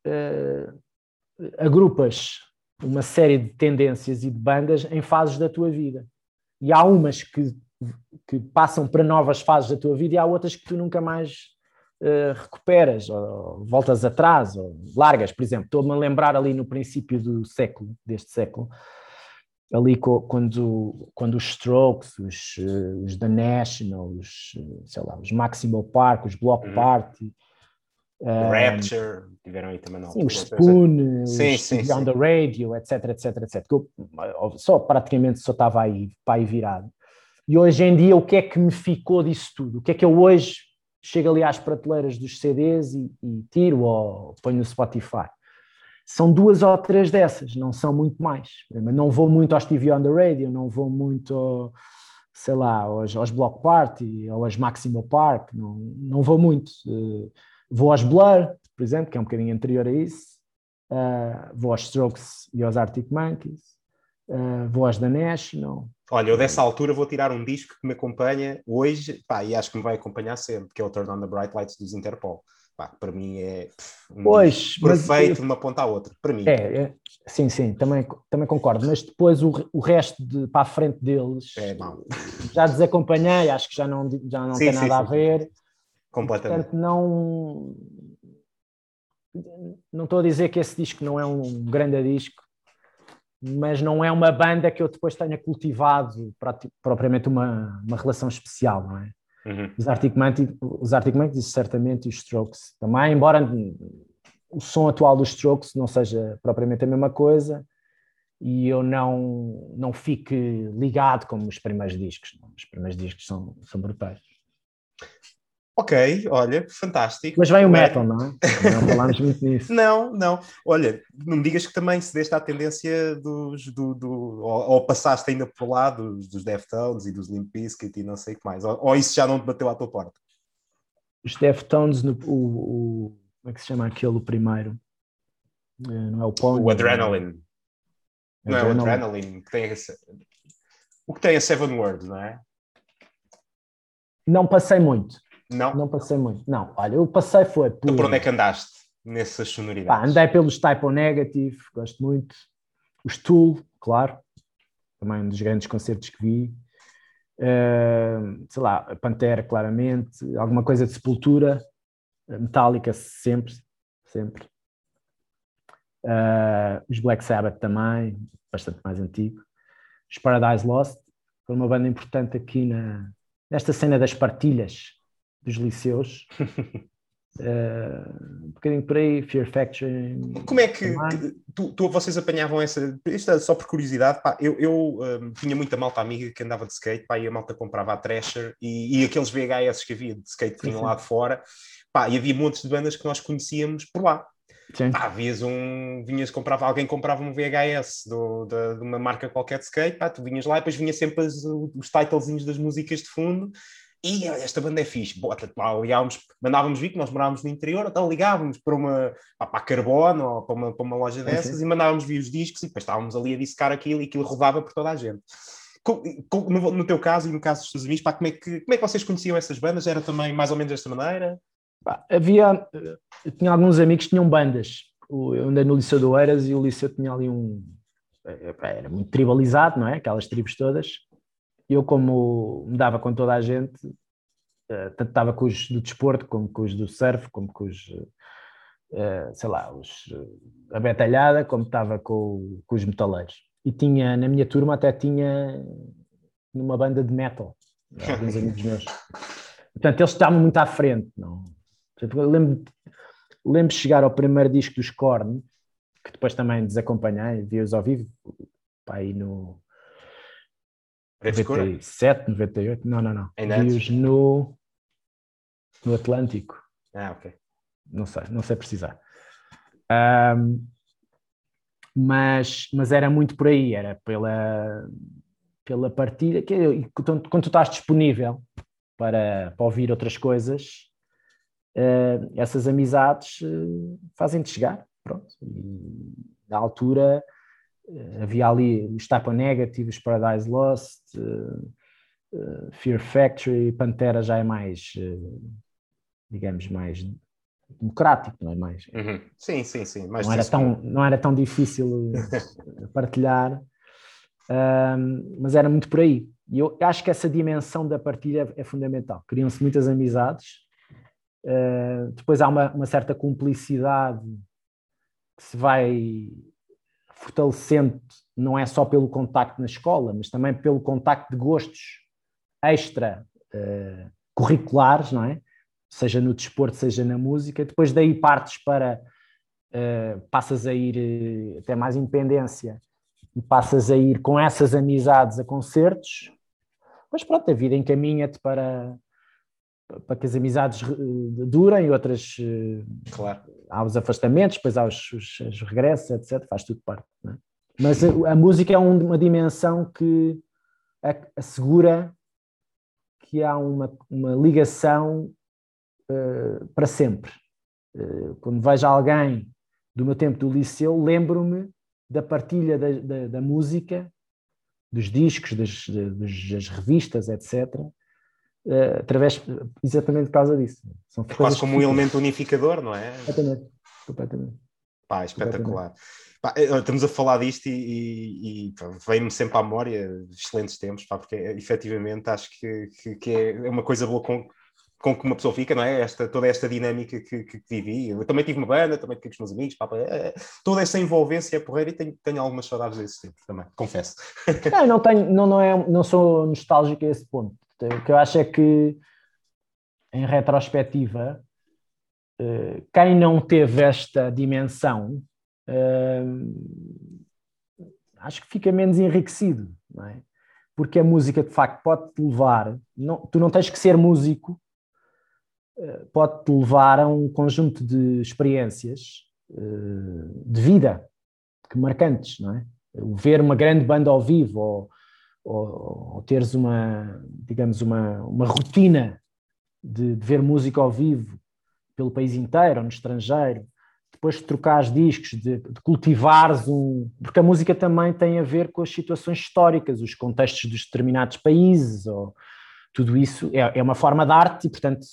uh, agrupas uma série de tendências e de bandas em fases da tua vida. E há umas que, que passam para novas fases da tua vida e há outras que tu nunca mais uh, recuperas, ou voltas atrás, ou largas, por exemplo. Estou-me a lembrar ali no princípio do século, deste século, ali quando, quando os Strokes, os, uh, os The National, os, sei lá, os Maximal Park, os Block uhum. Party, um, Rapture, tiveram aí também não. Sim, os Spoon, sim, os sim, on the Radio, etc, etc, etc. Que eu só praticamente só estava aí para aí virado. E hoje em dia, o que é que me ficou disso tudo? O que é que eu hoje chego ali às prateleiras dos CDs e, e tiro ou ponho no Spotify. São duas ou três dessas, não são muito mais. Não vou muito aos TV on the Radio, não vou muito, sei lá, aos, aos Block Party ou aos Maximo Park, não, não vou muito. Uh, vou aos Blur, por exemplo, que é um bocadinho anterior a isso. Uh, vou aos Strokes e aos Arctic Monkeys. Uh, vou aos The National, Olha, eu dessa altura vou tirar um disco que me acompanha hoje, pá, e acho que me vai acompanhar sempre, que é o Turn on the Bright Lights dos Interpol. Pá, para mim é um pois, perfeito de uma ponta à outra, para mim. É, é, sim, sim, também, também concordo, mas depois o, o resto de, para a frente deles é, não. já desacompanhei, acho que já não, já não sim, tem sim, nada sim. a ver. Completamente. Portanto, não, não estou a dizer que esse disco não é um grande disco, mas não é uma banda que eu depois tenha cultivado propriamente uma, uma relação especial, não é? Uhum. Os, Arctic Monkeys, os Arctic Monkeys, certamente, e os Strokes também, embora o som atual dos Strokes não seja propriamente a mesma coisa e eu não, não fique ligado como os primeiros discos. Os primeiros discos são, são brutais. Ok, olha, fantástico. Mas vem o metal, não é? Não falámos muito *laughs* nisso. não, não. Olha, não me digas que também se deste à tendência dos. Do, do, ou, ou, passaste ainda por lá dos, dos Deftones e dos Limp Bizkit e não sei o que mais. Ou, ou, isso já não te bateu à tua porta? Os Deftones, no, o, o, como é que se chama aquele primeiro? Eh, não é o Pony? O Adrenaline. Não é o Adrenaline. Que tem a, o que tem a Seven Words, não é? Não passei muito. Não? Não passei muito. Não, olha, eu passei foi por... Então por onde é que andaste nessas sonoridades? Pá, andei pelos Typo Negative, gosto muito. Os Tool, claro, também um dos grandes concertos que vi. Uh, sei lá, a Pantera, claramente. Alguma coisa de Sepultura, Metallica, sempre, sempre. Uh, os Black Sabbath também, bastante mais antigo. Os Paradise Lost, foi uma banda importante aqui na, nesta cena das partilhas dos liceus. Uh, *laughs* um bocadinho por aí, Fear Factory. Como é que tu, tu, vocês apanhavam essa? Isto é só por curiosidade, pá, eu, eu um, tinha muita malta amiga que andava de skate, pá, e a malta comprava a Thrasher e, e aqueles VHS que havia de skate que tinham lá de fora, pá, e havia montes de bandas que nós conhecíamos por lá. Sim. Pá, havias um, vinhas, comprava, alguém comprava um VHS do, de, de, uma marca qualquer de skate, pá, tu vinhas lá e depois vinha sempre as, os titlezinhos das músicas de fundo e esta banda é fixe. Bota, lá, ligávamos, mandávamos vir que nós morávamos no interior, então ligávamos para uma para a Carbono ou para uma, para uma loja dessas e mandávamos vir os discos e depois estávamos ali a discar aquilo e aquilo rodava por toda a gente. no, no, teu caso e no caso dos teus amigos, pá, como, é que, como é que vocês conheciam essas bandas? Era também mais ou menos desta maneira? Pá, havia, eu tinha alguns amigos que tinham bandas. Eu andei no Liceu do Eiras e o Liceu tinha ali um. Era muito tribalizado, não é? Aquelas tribos todas. Eu, como me dava com toda a gente, eh, tanto estava com os do desporto, como com os do surf, como com os, uh, sei lá, os, a betalhada, como estava com, com os metaleiros. E tinha, na minha turma até tinha numa banda de metal, alguns *laughs* amigos meus. Portanto, eles estavam muito à frente. Não? Eu lembro, lembro de chegar ao primeiro disco dos Korn, que depois também desacompanhei, vi-os ao vivo, pá, aí no 97, 98, não, não, não. Vi-os no no Atlântico. Ah, ok. Não sei, não sei precisar. Um, mas, mas era muito por aí, era pela, pela partida, que, quando, quando tu estás disponível para, para ouvir outras coisas, uh, essas amizades uh, fazem-te chegar, pronto. E, na altura havia ali os Tapa Negative, os Paradise Lost, Fear Factory, Pantera já é mais digamos, mais democrático, não é mais? Uhum. Sim, sim, sim. Mais não, era tão, não era tão difícil *laughs* partilhar, um, mas era muito por aí. E eu acho que essa dimensão da partilha é, fundamental. Criam-se muitas amizades, uh, depois há uma, uma certa cumplicidade que se vai fortalecendo, não é só pelo contacto na escola, mas também pelo contacto de gostos extra uh, curriculares, não é? seja no desporto, seja na música. Depois daí partes para, uh, passas a ir uh, até mais independência e passas a ir com essas amizades a concertos. Mas pronto, a vida encaminha-te para, para que as amizades uh, durem, outras claro. há os afastamentos, depois há os, os, os regressos, etc. Faz tudo parte. É? Mas a, a, música é um, uma dimensão que assegura que há uma, uma ligação uh, para sempre. Uh, quando vejo alguém do meu tempo do liceu, lembro-me da partilha da, da, da, música, dos discos, das, das revistas, etc., uh, eh, através, exatamente por causa disso. São é quase como um elemento unificador, não é? Completamente. completamente. Pá, espetacular. Pá, estamos a falar disto e, e, e vem-me sempre à memória excelentes tempos, pá, porque efetivamente acho que, que, que, é uma coisa boa com, com que uma pessoa fica, não é? Esta, toda esta dinâmica que, que, vivi. Eu também tive uma banda, também tive com os meus amigos, pá, é, toda essa envolvência é porreira e tenho, tenho algumas saudades desse tempo também, confesso. Não, não, tenho, não, não, é, não sou nostálgico a esse ponto. O que eu acho é que, em retrospectiva, eh, quem não teve esta dimensão, eh, acho que fica menos enriquecido, não é? Porque a música, de facto, pode-te levar. Não, tu não tens que ser músico pode-te levar a um conjunto de experiências eh, de vida que marcantes, não é? Ver uma grande banda ao vivo ou, ou, ou teres uma, digamos, uma, uma rotina de, de, ver música ao vivo pelo país inteiro ou no estrangeiro, depois de trocares discos, de, de cultivares um. Porque a música também tem a ver com as situações históricas, os contextos dos determinados países, ou tudo isso é, é uma forma de arte e, portanto,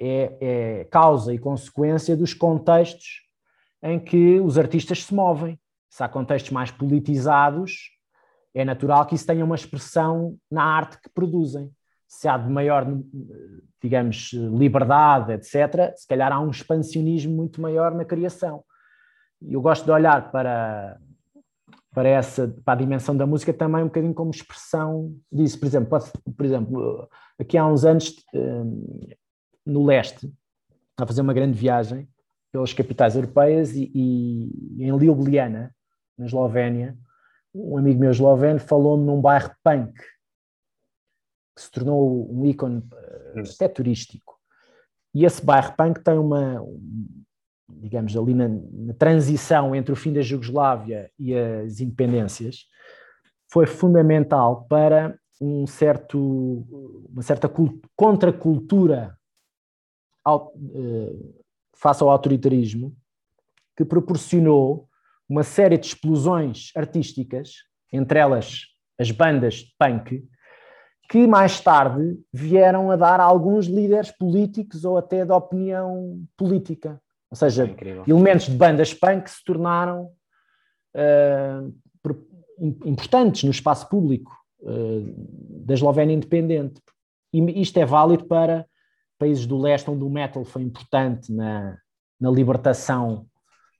é, é causa e consequência dos contextos em que os artistas se movem. Se há contextos mais politizados, é natural que isso tenha uma expressão na arte que produzem. Se há de maior, digamos, liberdade, etc., se calhar há um expansionismo muito maior na criação. Eu gosto de olhar para, para essa para a dimensão da música também um bocadinho como expressão disso. Por exemplo, pode, por exemplo aqui há uns anos eh, no leste, a fazer uma grande viagem pelas capitais europeias e, e em Ljubljana, na Eslovénia, um amigo meu esloveno falou-me num bairro punk que se tornou um ícone eh, até turístico. E esse bairro punk tem uma, digamos, ali na, na, transição entre o fim da Jugoslávia e as independências, foi fundamental para um certo, uma certa contracultura ao, uh, face ao autoritarismo, que proporcionou uma série de explosões artísticas, entre elas as bandas punk, que mais tarde vieram a dar alguns líderes políticos ou até de opinião política. Ou seja, é elementos de bandas punk se tornaram uh, importantes no espaço público uh, da Eslovénia independente. E isto é válido para países do leste, onde o metal foi importante na, na libertação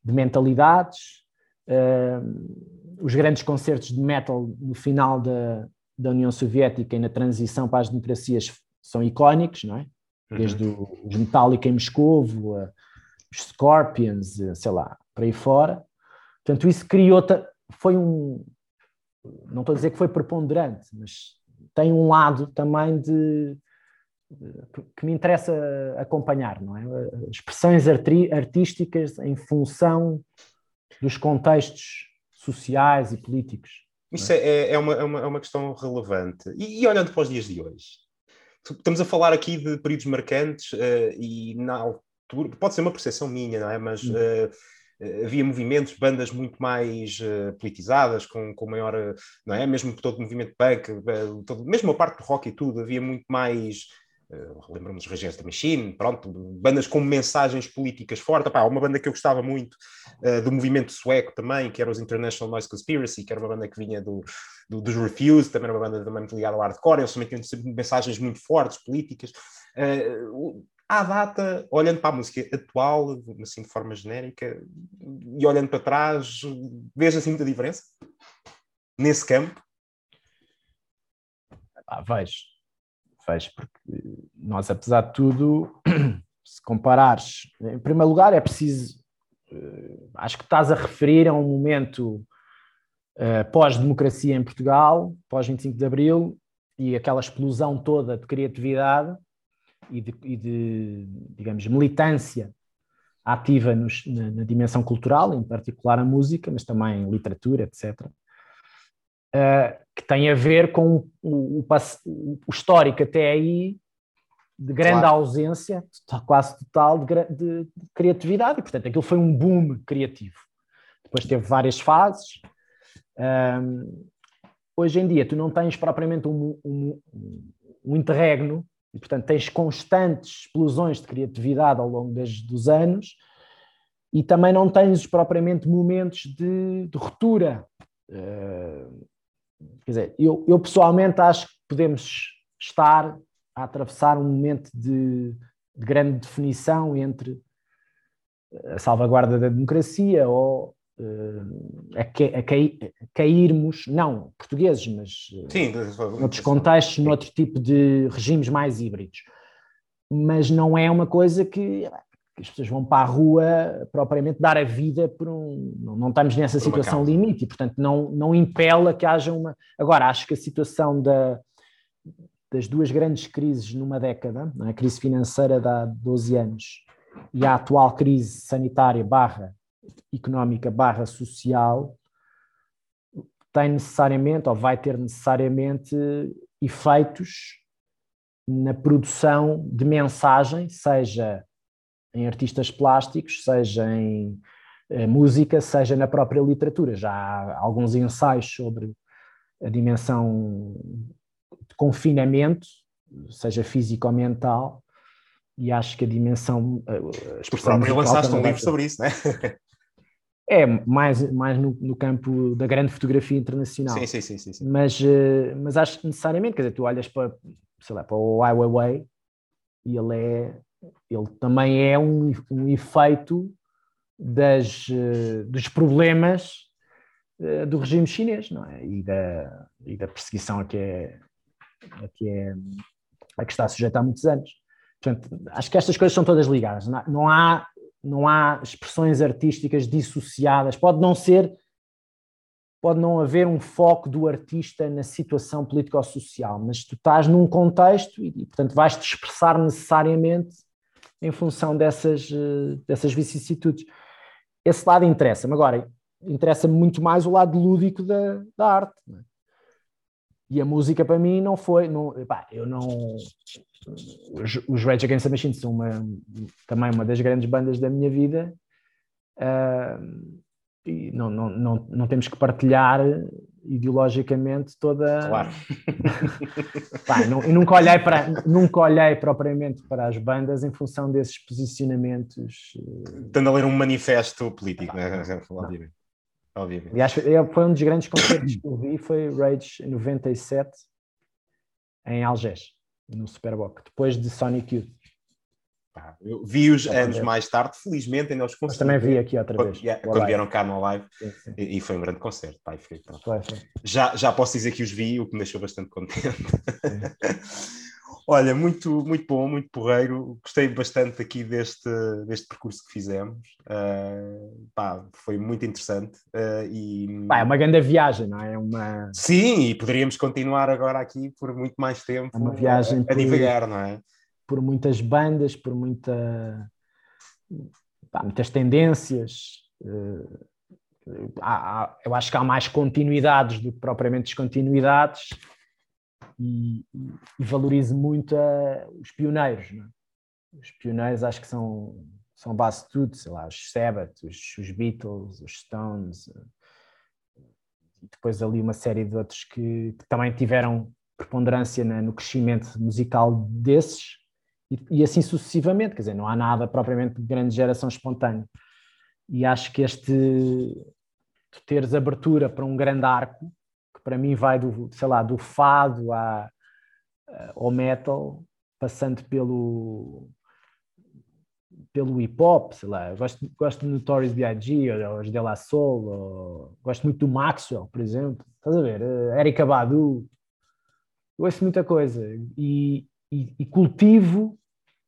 de mentalidades. Os grandes concertos de metal no final da, da União Soviética e na transição para as democracias são icónicos, não é? Uhum. Desde uhum. os Metallica em Moscou, os Scorpions, sei lá, para aí fora. Portanto, isso criou, foi um, não estou a dizer que foi preponderante, mas tem um lado também de que me interessa acompanhar, não é? Expressões artísticas em função dos contextos sociais e políticos. Isso é? é, é, uma, é, uma, é uma questão relevante. E, e, olhando para os dias de hoje, estamos a falar aqui de períodos marcantes uh, e na altura, pode ser uma percepção minha, não é? Mas uh, havia movimentos, bandas muito mais uh, politizadas, com, com maior, não é? Mesmo todo o movimento punk, todo, mesmo a parte do rock e tudo, havia muito mais Uh, Lembro-me dos da Machine, pronto, bandas com mensagens políticas fortes. Pá, uma banda que eu gostava muito uh, do movimento sueco também, que era os International Noise Conspiracy, que era uma banda que vinha do, do, dos Refuse, também era uma banda também muito ligada ao hardcore. Eles também tinham mensagens muito fortes, políticas. Uh, à data, olhando para a música atual, assim de forma genérica, e olhando para trás, vejo assim muita diferença nesse campo? Ah, vejo Vejo, porque nós, apesar de tudo, *clears throat* se comparares, em primeiro lugar, é preciso. Eh, acho que estás a referir a um momento uh, pós-democracia em Portugal, pós-25 de Abril, e aquela explosão toda de criatividade e de, e de digamos, militância ativa nos, na, na, dimensão cultural, em particular a música, mas também literatura, etc que tem a ver com o, o, o, histórico até aí de grande claro. ausência, quase total, de, de, de, criatividade, e portanto aquilo foi um boom criativo. Depois teve várias fases. Um, hoje em dia tu não tens propriamente um, um, um interregno, e portanto tens constantes explosões de criatividade ao longo das, dos anos, e também não tens propriamente momentos de, de ruptura. Uh, Quer dizer, eu, eu pessoalmente acho que podemos estar a atravessar um momento de, de grande definição entre a salvaguarda da democracia ou uh, a, a, a, cairmos, não portugueses, mas uh, Sim, noutros contextos, noutro tipo de regimes mais híbridos. Mas não é uma coisa que que as pessoas vão para a rua propriamente dar a vida por um. Não, não estamos nessa por situação limite e, portanto, não, não impela que haja uma. Agora, acho que a situação da, das duas grandes crises numa década, é? a crise financeira de há 12 anos e a atual crise sanitária barra económica barra social, tem necessariamente, ou vai ter necessariamente, efeitos na produção de mensagem, seja em artistas plásticos, seja em eh, música, seja na própria literatura. Já há alguns ensaios sobre a dimensão de confinamento, seja físico ou mental, e acho que a dimensão. A expressão próprio lançaste um livro sobre isso, não é? É, mais, mais no, no, campo da grande fotografia internacional. Sim, sim, sim. sim, sim. Mas, eh, mas acho que necessariamente, quer dizer, tu olhas para, sei lá, para o Ai Weiwei e ele é ele também é um, um efeito das, eh, dos problemas eh, do regime chinês não é? e, da, e da perseguição a que, é, a, que é, a que está sujeita há muitos anos. Portanto, acho que estas coisas são todas ligadas. Não há, não há expressões artísticas dissociadas. Pode não ser, pode não haver um foco do artista na situação político-social, mas tu estás num contexto e, portanto, vais-te expressar necessariamente em função dessas, eh, dessas vicissitudes. Esse lado interessa-me. Agora, interessa-me muito mais o lado lúdico da, da arte. É? E a música para mim não foi. Não, epá, eu não. Os, Rage Against the Machine são uma, também uma das grandes bandas da minha vida. Uh, e não, não, não, não temos que partilhar ideologicamente toda. Claro. *laughs* Pá, não, e nunca olhei, para, nunca olhei propriamente para as bandas em função desses posicionamentos. Estando a ler um manifesto político, né? *laughs* obviamente. obviamente. Aliás, foi um dos grandes concertos que eu vi, foi Rage em 97, em Algés, no Superboc, depois de Sonic Youth. Eu vi-os anos mais tarde, felizmente ainda os consegui. Mas também vi aqui outra vez. Quando, quando vieram cá no live sim, sim. E, e, foi um grande concerto. Pai, foi, foi, foi. Já, já posso dizer que os vi, o que me deixou bastante contente. *laughs* Olha, muito, muito bom, muito porreiro. Gostei bastante aqui deste, deste percurso que fizemos. Uh, pá, foi muito interessante. Uh, e... Pá, é uma grande viagem, não é? Uma... Sim, e poderíamos continuar agora aqui por muito mais tempo. É uma viagem a, a divagar, não é? Por muitas bandas, por muita, pá, muitas tendências. Uh, há, há, eu acho que há mais continuidades do que propriamente descontinuidades e, e valorizo muito a, os pioneiros. É? Os pioneiros acho que são, são base de tudo, sei lá, os Sabbath, os, os Beatles, os Stones, e depois ali uma série de outros que, que também tiveram preponderância na, no crescimento musical desses, e, assim sucessivamente, quer dizer, não há nada propriamente de grande geração espontânea. E acho que este, teres abertura para um grande arco, que para mim vai do, sei lá, do fado à, ao metal, passando pelo pelo hip hop, sei lá, gosto, gosto de Notorious B.I.G. ou os De La Soul, ou, gosto muito do Maxwell, por exemplo, estás a ver? Uh, Erika Badu, eu ouço muita coisa e, e, e cultivo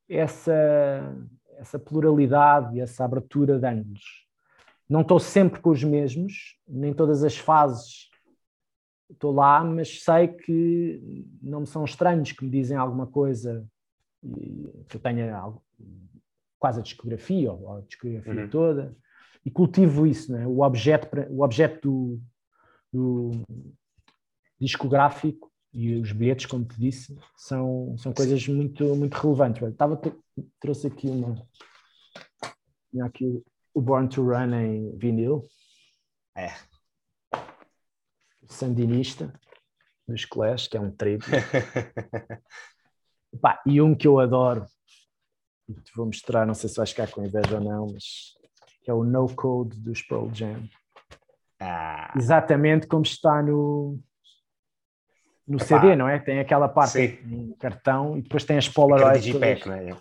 essa, essa pluralidade e essa abertura de ângulos. Não estou sempre com os mesmos, nem todas as fases estou lá, mas sei que não me são estranhos, que me dizem alguma coisa, que eu tenha quase a discografia, ou a discografia uhum. toda, e cultivo isso, né? o objeto, o objeto do, do discográfico e os bilhetes, como te disse, são, são coisas muito, muito relevantes. Estava, trouxe aqui uma. Tinha aqui o Born to Run em vinil. É. Sandinista, dos Clash, que é um triplo. *laughs* e um que eu adoro, te vou mostrar, não sei se vais ficar com inveja ou não, mas que é o No Code dos Pearl Jam. Ah. Exatamente como está no, no Epá. CD, não é? Tem aquela parte em cartão e depois tem as Polaroid. Digipack, não é?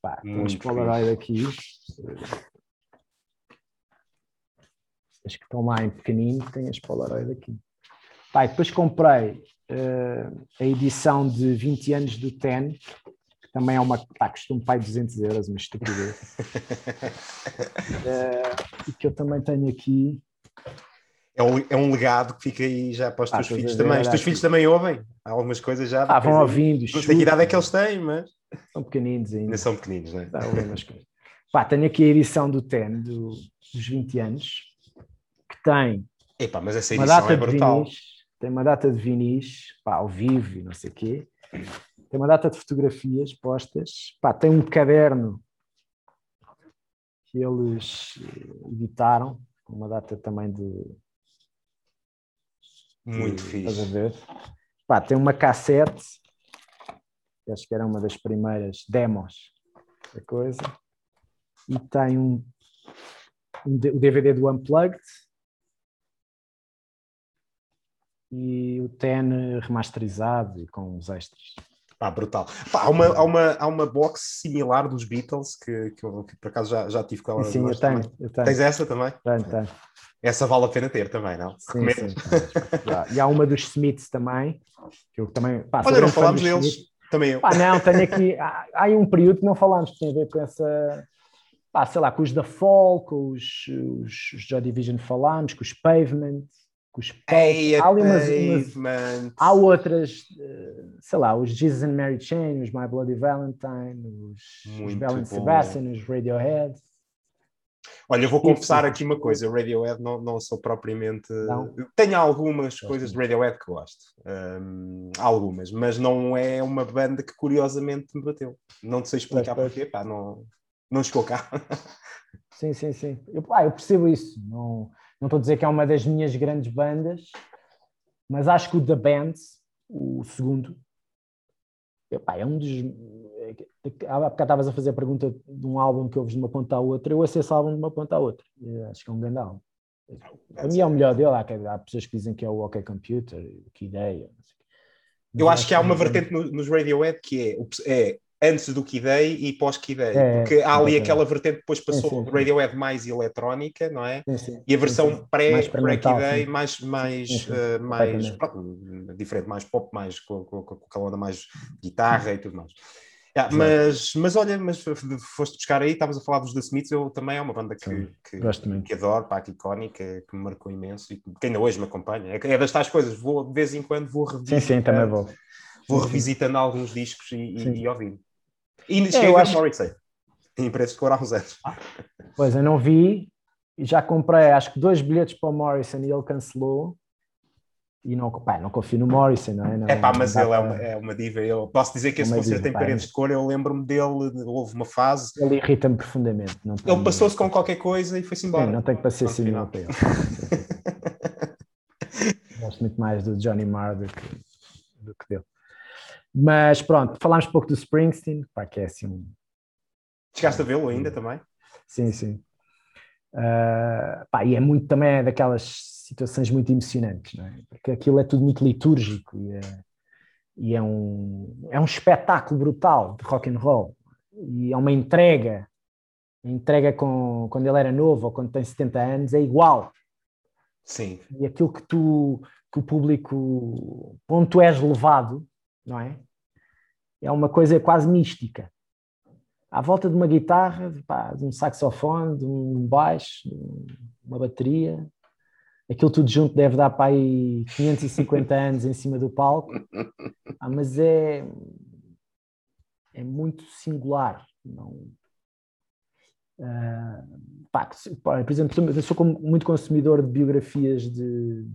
Pá, tem as Polaroid aqui. As que estão lá em pequenino, tem as Polaroid aqui. Pá, depois comprei uh, a edição de 20 anos do TEN, que também é uma. Pá, custa um pai 200 euros, uma estupidez. uh, *laughs* e que eu também tenho aqui é um, é um legado que fica aí já para os ah, teus filhos também. Os teus filhos também ouvem algumas coisas já. Ah, vão ouvindo. Não sei que idade é que eles têm, mas. São pequeninos ainda. Ainda são pequeninos, não é? Pá, tenho aqui a edição do TEN do, dos 20 anos, que tem. Epá, mas essa edição é brutal. Vinis, tem uma data de vinis, pá, ao vivo e não sei o quê. Tem uma data de fotografias postas. Pá, tem um caderno que eles editaram, uma data também de muito fixe. Estás a ver? Pá, tem uma cassete, acho que era uma das primeiras demos da coisa, e tem um, um o DVD do Unplugged e o TEN remasterizado e com os extras. Pá, brutal. Pá, há, uma, há, uma, há uma box similar dos Beatles que, que, eu, que por acaso já, já tive com ela. Sim, eu tenho, eu tenho, Tens essa também? Tenho, tenho. Essa vale a pena ter também, não? Sim, sim. e há uma dos Smiths também, que eu também. Pá, Olha, não falámos deles, também eu. Pá, não, tenho aqui. Há, há um período que não falámos, que tem a ver com essa. Pá, sei lá, com os da Fall, com os, os, os Joy Division falámos, com os Pavement, com os Ei, há ali umas, umas, Há outras, eh, sei lá, os Jesus and Mary Chain, os My Bloody Valentine, os, os Bell and Sebastian, os Radiohead. Olha, eu vou *laughs* confessar aqui uma coisa: Radiohead não, não sou propriamente. Não. Tenho algumas gosto coisas de Radiohead que gosto, um, algumas, mas não é uma banda que curiosamente me bateu. Não te sei explicar pois, porquê, pá, não, não chegou cá. *laughs* Sim, sim, sim. Eu, eu percebo isso. Não, não estou a dizer que é uma das minhas grandes bandas, Mas acho que o The Band, o segundo, epá, é um dos. Há bocado estavas a fazer a pergunta de um álbum que ouves de uma ponta à outra, eu ouço esse álbum de uma ponta à outra. Acho que é um grande álbum. Para mim é o melhor dele. Há, há pessoas que dizem que é o OK Computer, que ideia. Eu acho que há uma vertente nos Radiohead que é, é antes do Kid Day e pós Kid Day, é, porque há ali aquela vertente que depois passou sim, Radiohead mais eletrónica, não é? Sim, e a versão pré-Kid Day mais, mais, uh, mais pronto, diferente, mais pop, mais com, com, com onda mais guitarra e tudo mais. Yeah, mas, mas olha, mas foste buscar aí, estavas a falar dos The Smiths, eu também é uma banda que, que, que, adoro, pá, que icónica, que me marcou imenso e que ainda hoje me acompanha. É, é das tais coisas, vou de vez em quando vou revisitando, sim, sim, também vou. Vou revisitando alguns discos e, e, e ouvindo. E ainda cheguei é, a acho... Morrissey, em preços de cor há uns anos. Pois, eu não vi, e já comprei acho que dois bilhetes para o Morrison e ele cancelou e não, pá, não confio no Morrison, não é? Não, é pá, mas ele é uma, é uma diva. Eu posso dizer que esse concerto tem paredes de cor. Eu lembro-me dele, houve uma fase. Ele irrita-me profundamente. ele passou-se com qualquer coisa e foi-se embora. Sim, não tem que passar assim para ele. *laughs* Gosto muito mais do Johnny Marr do que, do que dele. Mas pronto, falámos pouco do Springsteen, pá, que é assim um. Chegaste a vê-lo ainda também? Sim, sim. Uh, pá, e é muito também daquelas situações muito emocionantes, não é? porque aquilo é tudo muito litúrgico e é, e é, um, é um espetáculo brutal de rock and roll e é uma entrega, a entrega com, quando ele era novo ou quando tem 70 anos é igual. Sim. E aquilo que tu, que o público, onde tu és levado, não é? É uma coisa quase mística. À volta de uma guitarra, pá, de um saxofone, de um baixo, uma bateria, aquilo tudo junto deve dar para aí 550 anos em cima do palco, ah, mas é, é muito singular. Não, uh, pá, por exemplo, eu sou muito consumidor de biografias de,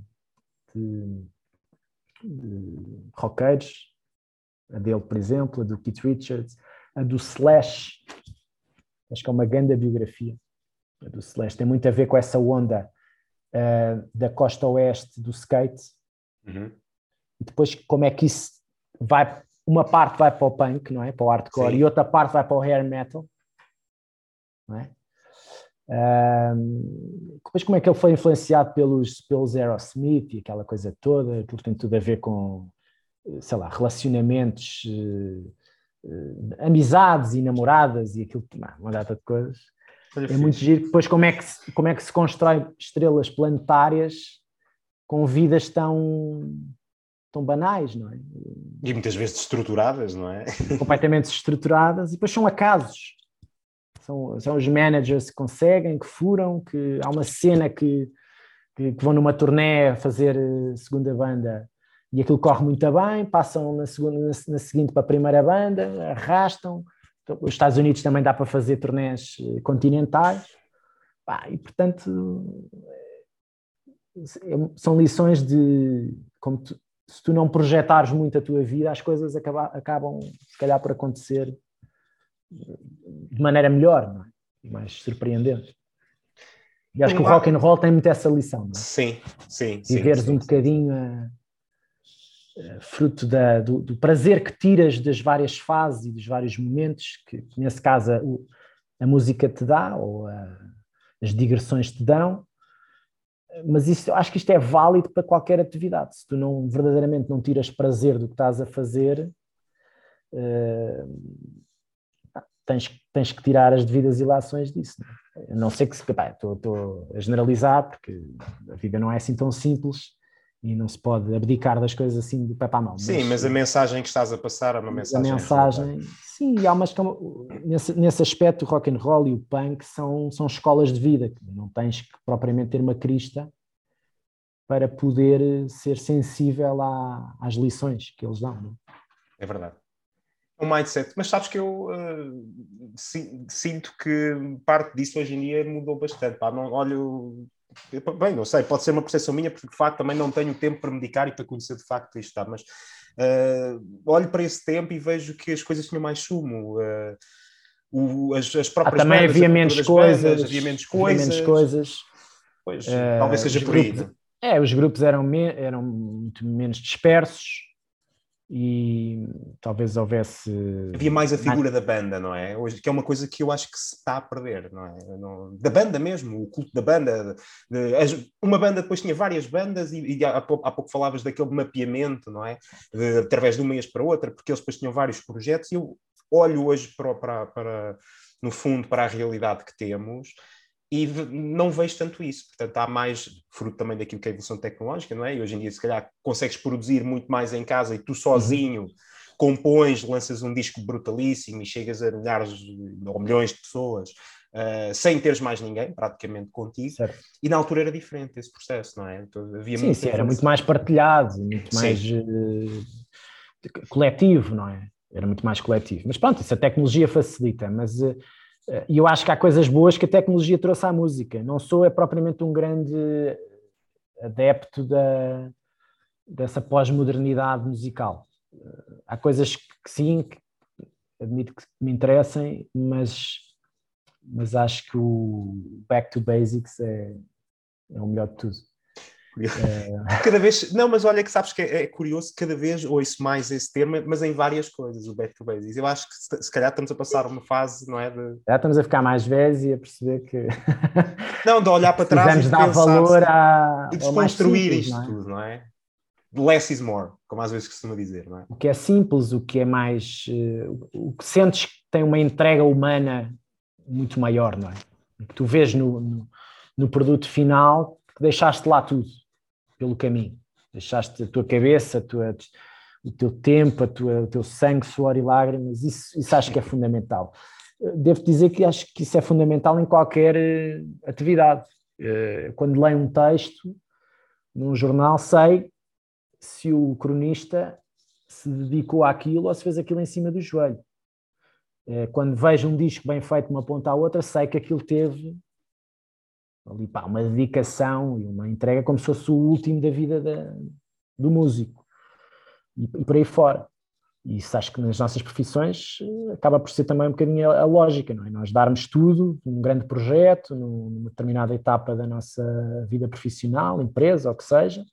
de, de roqueiros, a dele, por exemplo, a do Keith Richards, a do Slash, acho que é uma grande biografia. A do Slash tem muito a ver com essa onda uh, da costa oeste do skate. Uhum. E depois como é que isso vai, uma parte vai para o punk, não é? Para o hardcore, Sim. e outra parte vai para o hair metal. Não é? Um, depois como é que ele foi influenciado pelos, pelos Aerosmith e aquela coisa toda, aquilo tem tudo a ver com, sei lá, relacionamentos, uh, uh, amizades e namoradas e aquilo, uma data de coisas. É muito giro. Depois, como é, que se, como é que se constrói estrelas planetárias com vidas tão, tão banais, não é? E muitas vezes estruturadas, não é? Completamente estruturadas, e depois são acasos. São, são os managers que conseguem, que furam, que há uma cena que, que, que vão numa turné fazer eh, segunda banda e aquilo corre muito bem, passam na, segunda, na, na seguinte para a primeira banda, arrastam, os Estados Unidos também dá para fazer turnés eh, continentais, e portanto é, são lições de como tu, se tu não projetares muito a tua vida, as coisas acaba, acabam se calhar por acontecer de maneira melhor, é? E mais surpreendente. E acho que o rock and roll tem muito essa lição, não é? Sim, sim. Viveres sim, sim, um bocadinho a, eh, fruto da, do, do, prazer que tiras das várias fases e dos vários momentos que, que nesse caso, a, a, música te dá, ou a, as digressões te dão, mas isso, acho que isto é válido para qualquer atividade. Se tu não verdadeiramente não tiras prazer do que estás a fazer, uh, tens, tens que tirar as devidas ilações disso. Não, é? não sei que estou a generalizar, porque a vida não é assim tão simples e não se pode abdicar das coisas assim de pé para a mão. Sim, mas, mas, a mensagem que estás a passar é uma mensagem. A mensagem, sim, há umas nesse, nesse aspecto o rock and roll e o punk são, são escolas de vida, não tens que propriamente ter uma crista para poder ser sensível à, às lições que eles dão. Não? É? é verdade. É um mindset, mas sabes que eu uh, sinto que parte disso hoje em dia mudou bastante. Pá. Não, olho Bem, não sei, pode ser uma percepção minha, porque de facto também não tenho tempo para medicar e para conhecer de facto isto, está, mas uh, olho para esse tempo e vejo que as coisas tinham mais sumo. Uh, o, as, as próprias ah, também bandas, havia menos coisas, havia menos coisas. Havia menos coisas. Pois, uh, talvez seja por aí. De, É, os grupos eram, me, eram muito menos dispersos e talvez houvesse. Havia mais a figura da banda, não é? Hoje, que é uma coisa que eu acho que se está a perder, não é? da banda mesmo, o culto da banda. De, de, uma banda depois tinha várias bandas e, e há, pouco, há, pouco, falavas daquele mapeamento, não é? De, através de uma mês para outra, porque eles depois tinham vários projetos e eu olho hoje para, para, para no fundo, para a realidade que temos e não vejo tanto isso. Portanto, há mais, fruto também daquilo que é a evolução tecnológica, não é? E hoje em dia, se calhar, consegues produzir muito mais em casa e tu sozinho uhum. compões, lanças um disco brutalíssimo e chegas a milhares ou milhões de pessoas uh, sem teres mais ninguém, praticamente contigo. Certo. E na altura era diferente esse processo, não é? Então, havia sim, sim, era muito mais partilhado, muito mais uh, coletivo, não é? Era muito mais coletivo. Mas pronto, isso a tecnologia facilita, mas. Uh, e eu acho que há coisas boas que a tecnologia trouxe à música. Não sou é propriamente um grande adepto da, dessa pós-modernidade musical. Há coisas que sim, que admito que me interessem, mas, mas acho que o Back to Basics é, é o melhor de tudo. É... *laughs* Cada vez, não, mas olha que sabes que é, é, curioso, cada vez ouço mais esse termo, mas em várias coisas, o back to basics. Eu acho que se, calhar estamos a passar uma fase, não é? De... Já estamos a ficar mais velhos e a perceber que. *laughs* Não, de olhar para trás e dar valor a. E desconstruir simples, isto não é? tudo, não é? Less is more, como às vezes costuma dizer, não é? O que é simples, o que é mais. Uh, o que sentes que tem uma entrega humana muito maior, não é? O que tu vês no, no, no produto final, que deixaste lá tudo pelo caminho. Deixaste a tua cabeça, a tua, o teu tempo, a tua, o teu sangue, suor e lágrimas, isso, isso acho que é fundamental. Devo dizer que acho que isso é fundamental em qualquer eh, atividade. Eh, quando leio um texto num jornal, sei se o cronista se dedicou àquilo ou se fez aquilo em cima do joelho. Eh, quando vejo um disco bem feito de uma ponta à outra, sei que aquilo teve ali pá, uma dedicação e uma entrega como se fosse o último da vida da, do músico e, e por aí fora. E isso acho que nas nossas profissões eh, acaba por ser também um bocadinho a, lógica, não é? Nós darmos tudo num grande projeto, numa determinada etapa da nossa vida profissional, empresa, ou que seja,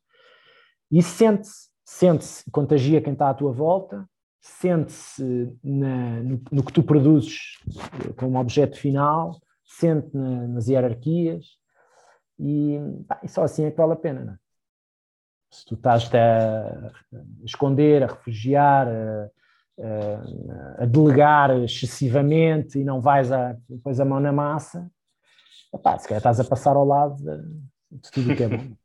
e sente-se, sente-se, contagia quem está à tua volta, sente-se no, no, que tu produzes eh, como objeto final, sente na, nas hierarquias, e, pá, e só assim é que vale a pena, não é? Se tu estás a esconder, a refugiar, a, a, a, delegar excessivamente e não vais a, depois a mão na massa, epá, se calhar estás a passar ao lado de, de tudo o que é bom. *laughs*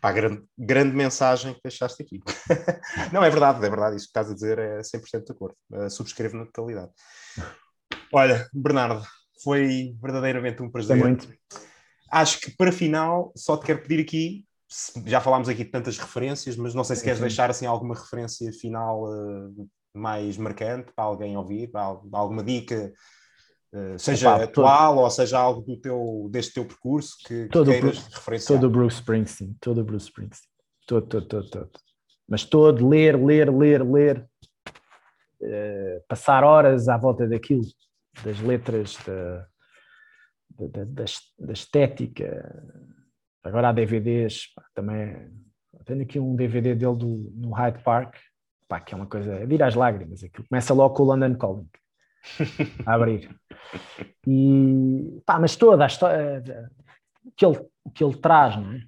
Pá, grande, grande mensagem que deixaste aqui. *laughs* não, é verdade, é verdade. Isso que estás a dizer é 100% de acordo. Uh, subscrevo na totalidade. Olha, Bernardo, foi verdadeiramente um prazer. muito acho que para final, só te quero pedir aqui, já falámos aqui de tantas referências, mas não sei se queres deixar assim alguma referência final uh, mais marcante para alguém ouvir, para alguma dica, uh, seja atual todo... ou seja algo do teu, deste teu percurso que, todo que queiras referenciar. Todo o Bruce Springsteen, todo o Bruce Springsteen, todo, todo, todo, todo. Mas todo, ler, ler, ler, ler, uh, passar horas à volta daquilo, das letras, da da, da, da estética. Agora há DVDs, pá, também. Tenho aqui um DVD dele do, no Hyde Park, pá, que é uma coisa. Vira as lágrimas. Aquilo começa logo com o London Calling a abrir. E, pá, mas toda a história que ele, que ele traz, não é?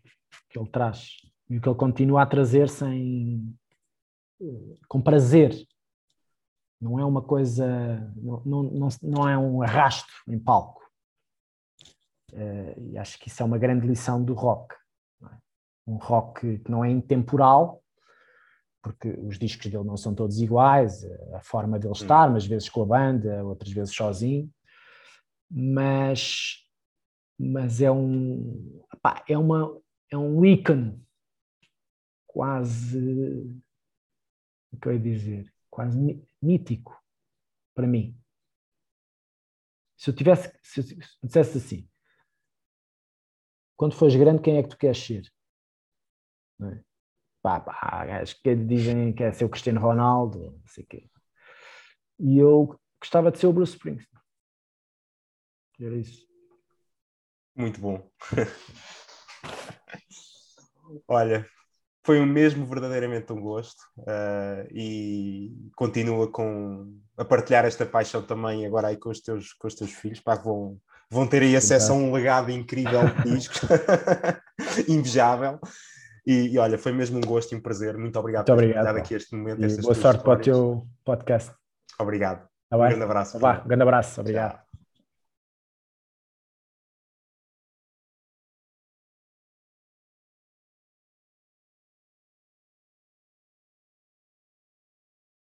Que ele traz e o que ele continua a trazer sem com prazer. Não é uma coisa, não, não, não, não é um arrasto em palco. Uh, e acho que isso é uma grande lição do rock. É? Um rock que não é intemporal, porque os discos dele não são todos iguais, a forma dele estar, umas vezes com a banda, outras vezes sozinho, mas, mas é um é uma é um ícone quase o que eu ia dizer, quase mítico para mim. Se eu tivesse, se eu dissesse assim, quando fores grande, quem é que tu queres ser? É? Pá, pá, acho que dizem que é ser o Cristiano Ronaldo, não sei o quê. E eu gostava de ser o Bruce Springsteen. Era isso. Muito bom. *laughs* Olha, foi mesmo verdadeiramente um gosto uh, e continua com a partilhar esta paixão também agora aí com os teus, com os teus filhos, pá, vão, vão ter aí acesso a um legado incrível de discos, *laughs* invejável. E, e, olha, foi mesmo um gosto e um prazer. Muito obrigado Muito por obrigado, aqui este momento. boa sorte histórias. para o teu podcast. Obrigado. Tá um grande abraço. Tá um grande abraço. Obrigado. Tchau.